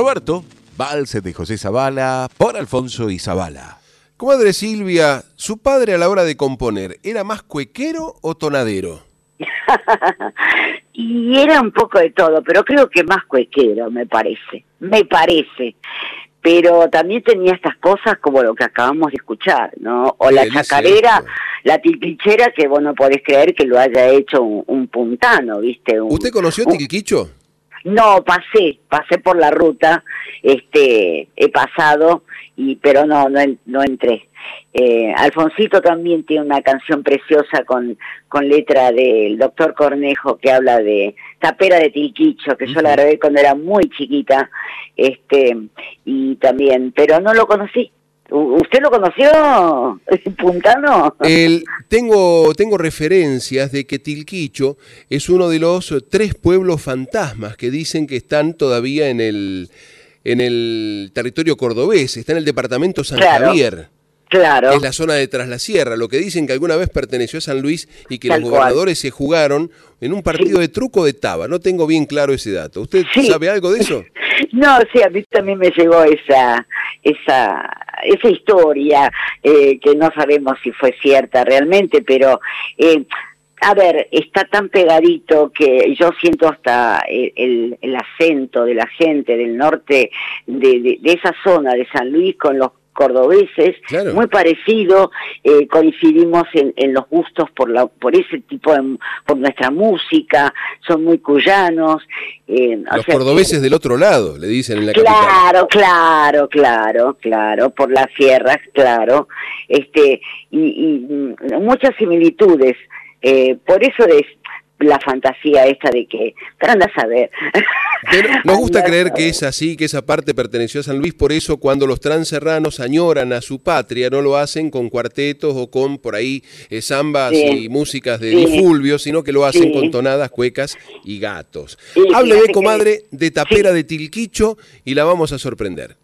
Roberto, Valse de José Zavala, por Alfonso y Zavala. Comadre Silvia, ¿su padre a la hora de componer era más cuequero o tonadero? (laughs) Y era un poco de todo, pero creo que más cuequero, me parece. Me parece. Pero también tenía estas cosas como lo que acabamos de escuchar, ¿no? O la es chacarera, la tilpichera, que vos no podés creer que lo haya hecho un, un puntano, ¿viste? Un- ¿Usted conoció un- Tilquicho? No, pasé, pasé por la ruta, este, he pasado, y pero no, no, no entré. Eh, Alfonsito también tiene una canción preciosa con, con letra del doctor Cornejo que habla de Tapera de Tilquicho, que yo la grabé cuando era muy chiquita, este, y también, pero no lo conocí. ¿Usted lo conoció, (laughs) Puntano? El- tengo, tengo referencias de que Tilquicho es uno de los tres pueblos fantasmas que dicen que están todavía en el, en el territorio cordobés, está en el departamento San Claro. Javier. Claro. Es la zona de Tras la Sierra, lo que dicen que alguna vez perteneció a San Luis y que Tal los cual. gobernadores se jugaron en un partido de truco de taba. No tengo bien claro ese dato. ¿Usted sabe algo de eso? (laughs) No, sí, a mí también me llegó esa, esa, esa historia, eh, que no sabemos si fue cierta realmente, pero, eh, a ver, está tan pegadito que yo siento hasta el, el- el acento de la gente del norte de, de- de esa zona de San Luis con los cordobeses, muy parecido, eh, coincidimos en, en, los gustos por la, por ese tipo de, por nuestra música, son muy cuyanos. Eh, los cordobeses del otro lado, le dicen en la Claro, claro, claro, claro, por las sierras, claro, este, y, y mm, muchas similitudes. Eh, por eso es, la fantasía esta de que, pero anda a saber. Pero (laughs) nos gusta creer que es así, que esa parte perteneció a San Luis, por eso cuando los transerranos añoran a su patria, no lo hacen con cuartetos o con por ahí eh, zambas y músicas de difulvio, sino que lo hacen con tonadas, cuecas y gatos. Hable de comadre de tapera de Tilquicho y la vamos a sorprender.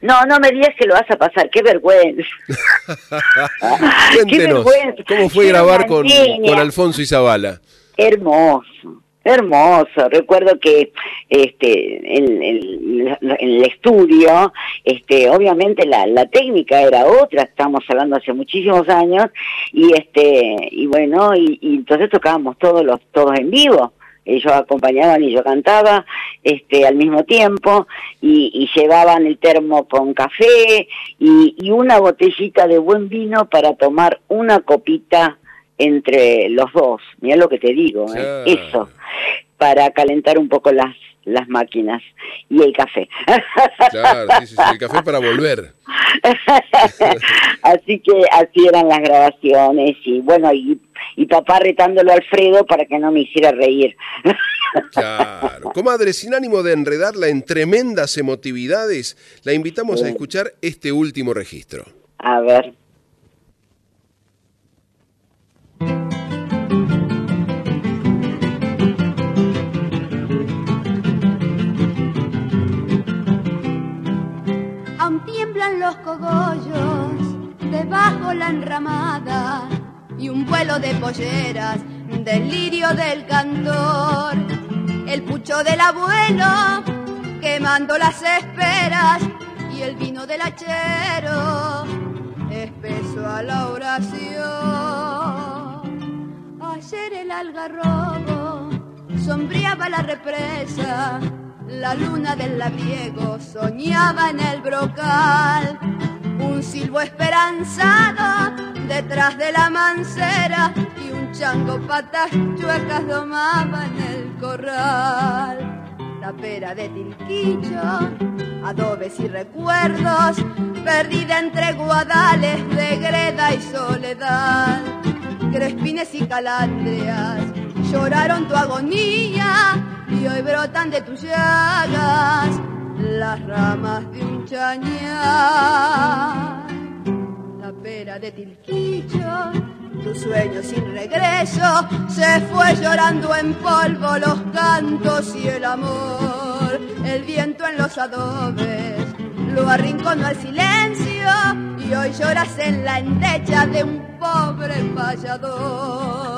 No, no me digas que lo vas a pasar, qué vergüenza. (laughs) Cuéntenos, (laughs) ¿cómo fue grabar con, con Alfonso Izabala? Hermoso, hermoso. Recuerdo que este en, el estudio, este obviamente la, la, técnica era otra, estamos hablando hace muchísimos años y este y bueno, y, entonces tocábamos todos los todos en vivo. Ellos acompañaban y yo cantaba este al mismo tiempo y, y llevaban el termo con café y una botellita de buen vino para tomar una copita entre los dos, mira lo que te digo, ¿eh? eso, para calentar un poco las las máquinas y el café. (laughs) Claro, sí, sí, el café para volver. (laughs) así que así eran las grabaciones y bueno, y, y papá retándolo a Alfredo para que no me hiciera reír. (laughs) Claro. Comadre, sin ánimo de enredarla en tremendas emotividades, la invitamos a escuchar este último registro. A ver. Los cogollos debajo la enramada y un vuelo de polleras del lirio del cantor. El pucho del abuelo quemando las esperas y el vino del hachero espeso a la oración. Ayer el algarrobo sombreaba la represa la luna del labriego soñaba en el brocal, un silbo esperanzado detrás de la mancera y un chango patas chuecas domaba en el corral. La pera de tilquillo, adobes y recuerdos, perdida entre guadales de greda y soledad. Crespines y calandrias lloraron tu agonía y hoy brotan de tus llagas las ramas de un chañar. La pera de Tilquillo, tu sueño sin regreso, se fue llorando en polvo los cantos y el amor. El viento en los adobes lo arrinconó al silencio y hoy lloras en la endecha de un pobre payador.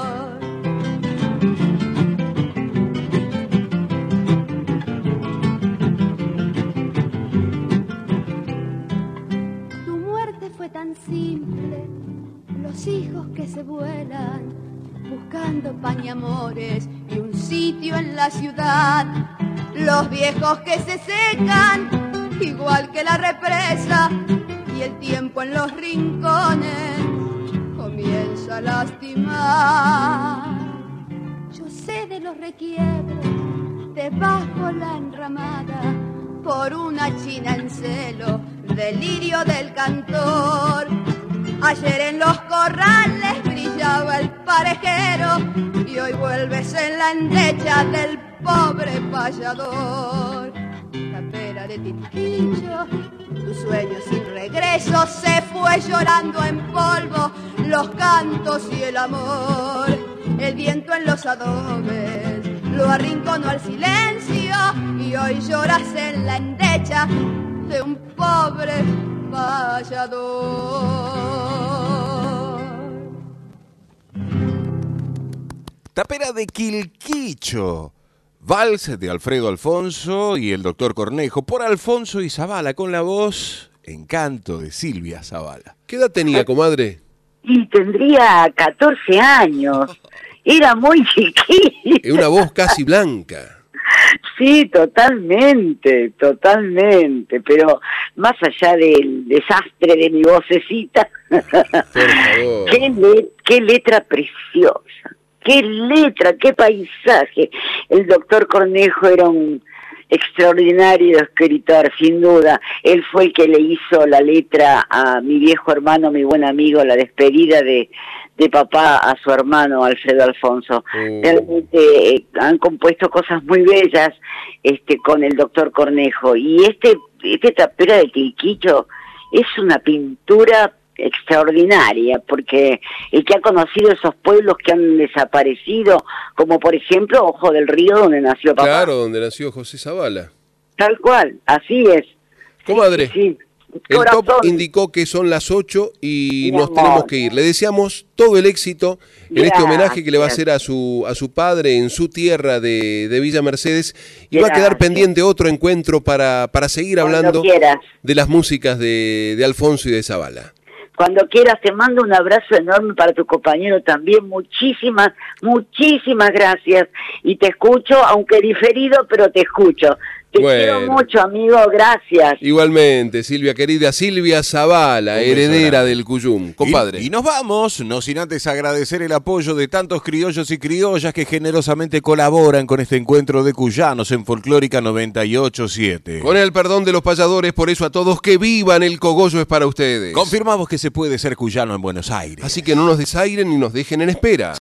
Simple, los hijos que se vuelan, buscando pañamores y un sitio en la ciudad, los viejos que se secan, igual que la represa, y el tiempo en los rincones comienza a lastimar. Yo sé de los requiebros debajo la enramada por una china en celo delirio del cantor. Ayer en los corrales brillaba el parejero y hoy vuelves en la endecha del pobre payador. La pera de Tilquillo, tu sueño sin regreso se fue llorando en polvo los cantos y el amor. El viento en los adobes lo arrinconó al silencio y hoy lloras en la endecha de un pobre vallador. Tapera de Quilquicho. Vals de Alfredo Alfonso y el doctor Cornejo por Alfonso y Zavala con la voz Encanto de Silvia Zavala. ¿Qué edad tenía, comadre? Y tendría 14 años. Era muy chiquita. Una voz casi blanca. Sí, totalmente, totalmente, pero más allá del desastre de mi vocecita, (laughs) qué, le- qué letra preciosa, qué letra, qué paisaje. El doctor Cornejo era un extraordinario escritor, sin duda. Él fue el que le hizo la letra a mi viejo hermano, mi buen amigo, la despedida de, de papá a su hermano Alfredo Alfonso. Realmente eh, han compuesto cosas muy bellas este con el doctor Cornejo. Y este este tapera de Tilquicho es una pintura extraordinaria porque el que ha conocido esos pueblos que han desaparecido como por ejemplo Ojo del Río donde nació papá. Claro, donde nació José Zavala. tal cual así es. Comadre, sí, el Corazón. top indicó que son las 8 y Mi nos amor. tenemos que ir. Le deseamos todo el éxito en este homenaje que le va a hacer a su, a su padre en su tierra de, de Villa Mercedes. Y va a quedar pendiente otro encuentro para, para seguir hablando de las músicas de, de Alfonso y de Zavala. Cuando quieras, te mando un abrazo enorme para tu compañero también. Muchísimas, muchísimas gracias. Y te escucho, aunque diferido, pero te escucho. Te Bueno. quiero mucho, amigo. Gracias. Igualmente, Silvia querida, Silvia Zavala, heredera del Cuyum. Compadre. Y, y nos vamos, no sin antes agradecer el apoyo de tantos criollos y criollas que generosamente colaboran con este encuentro de cuyanos en Folclórica 987. Con el perdón de los payadores, por eso a todos que vivan el cogollo es para ustedes. Confirmamos que se puede ser cuyano en Buenos Aires. Así que no nos desairen ni nos dejen en espera.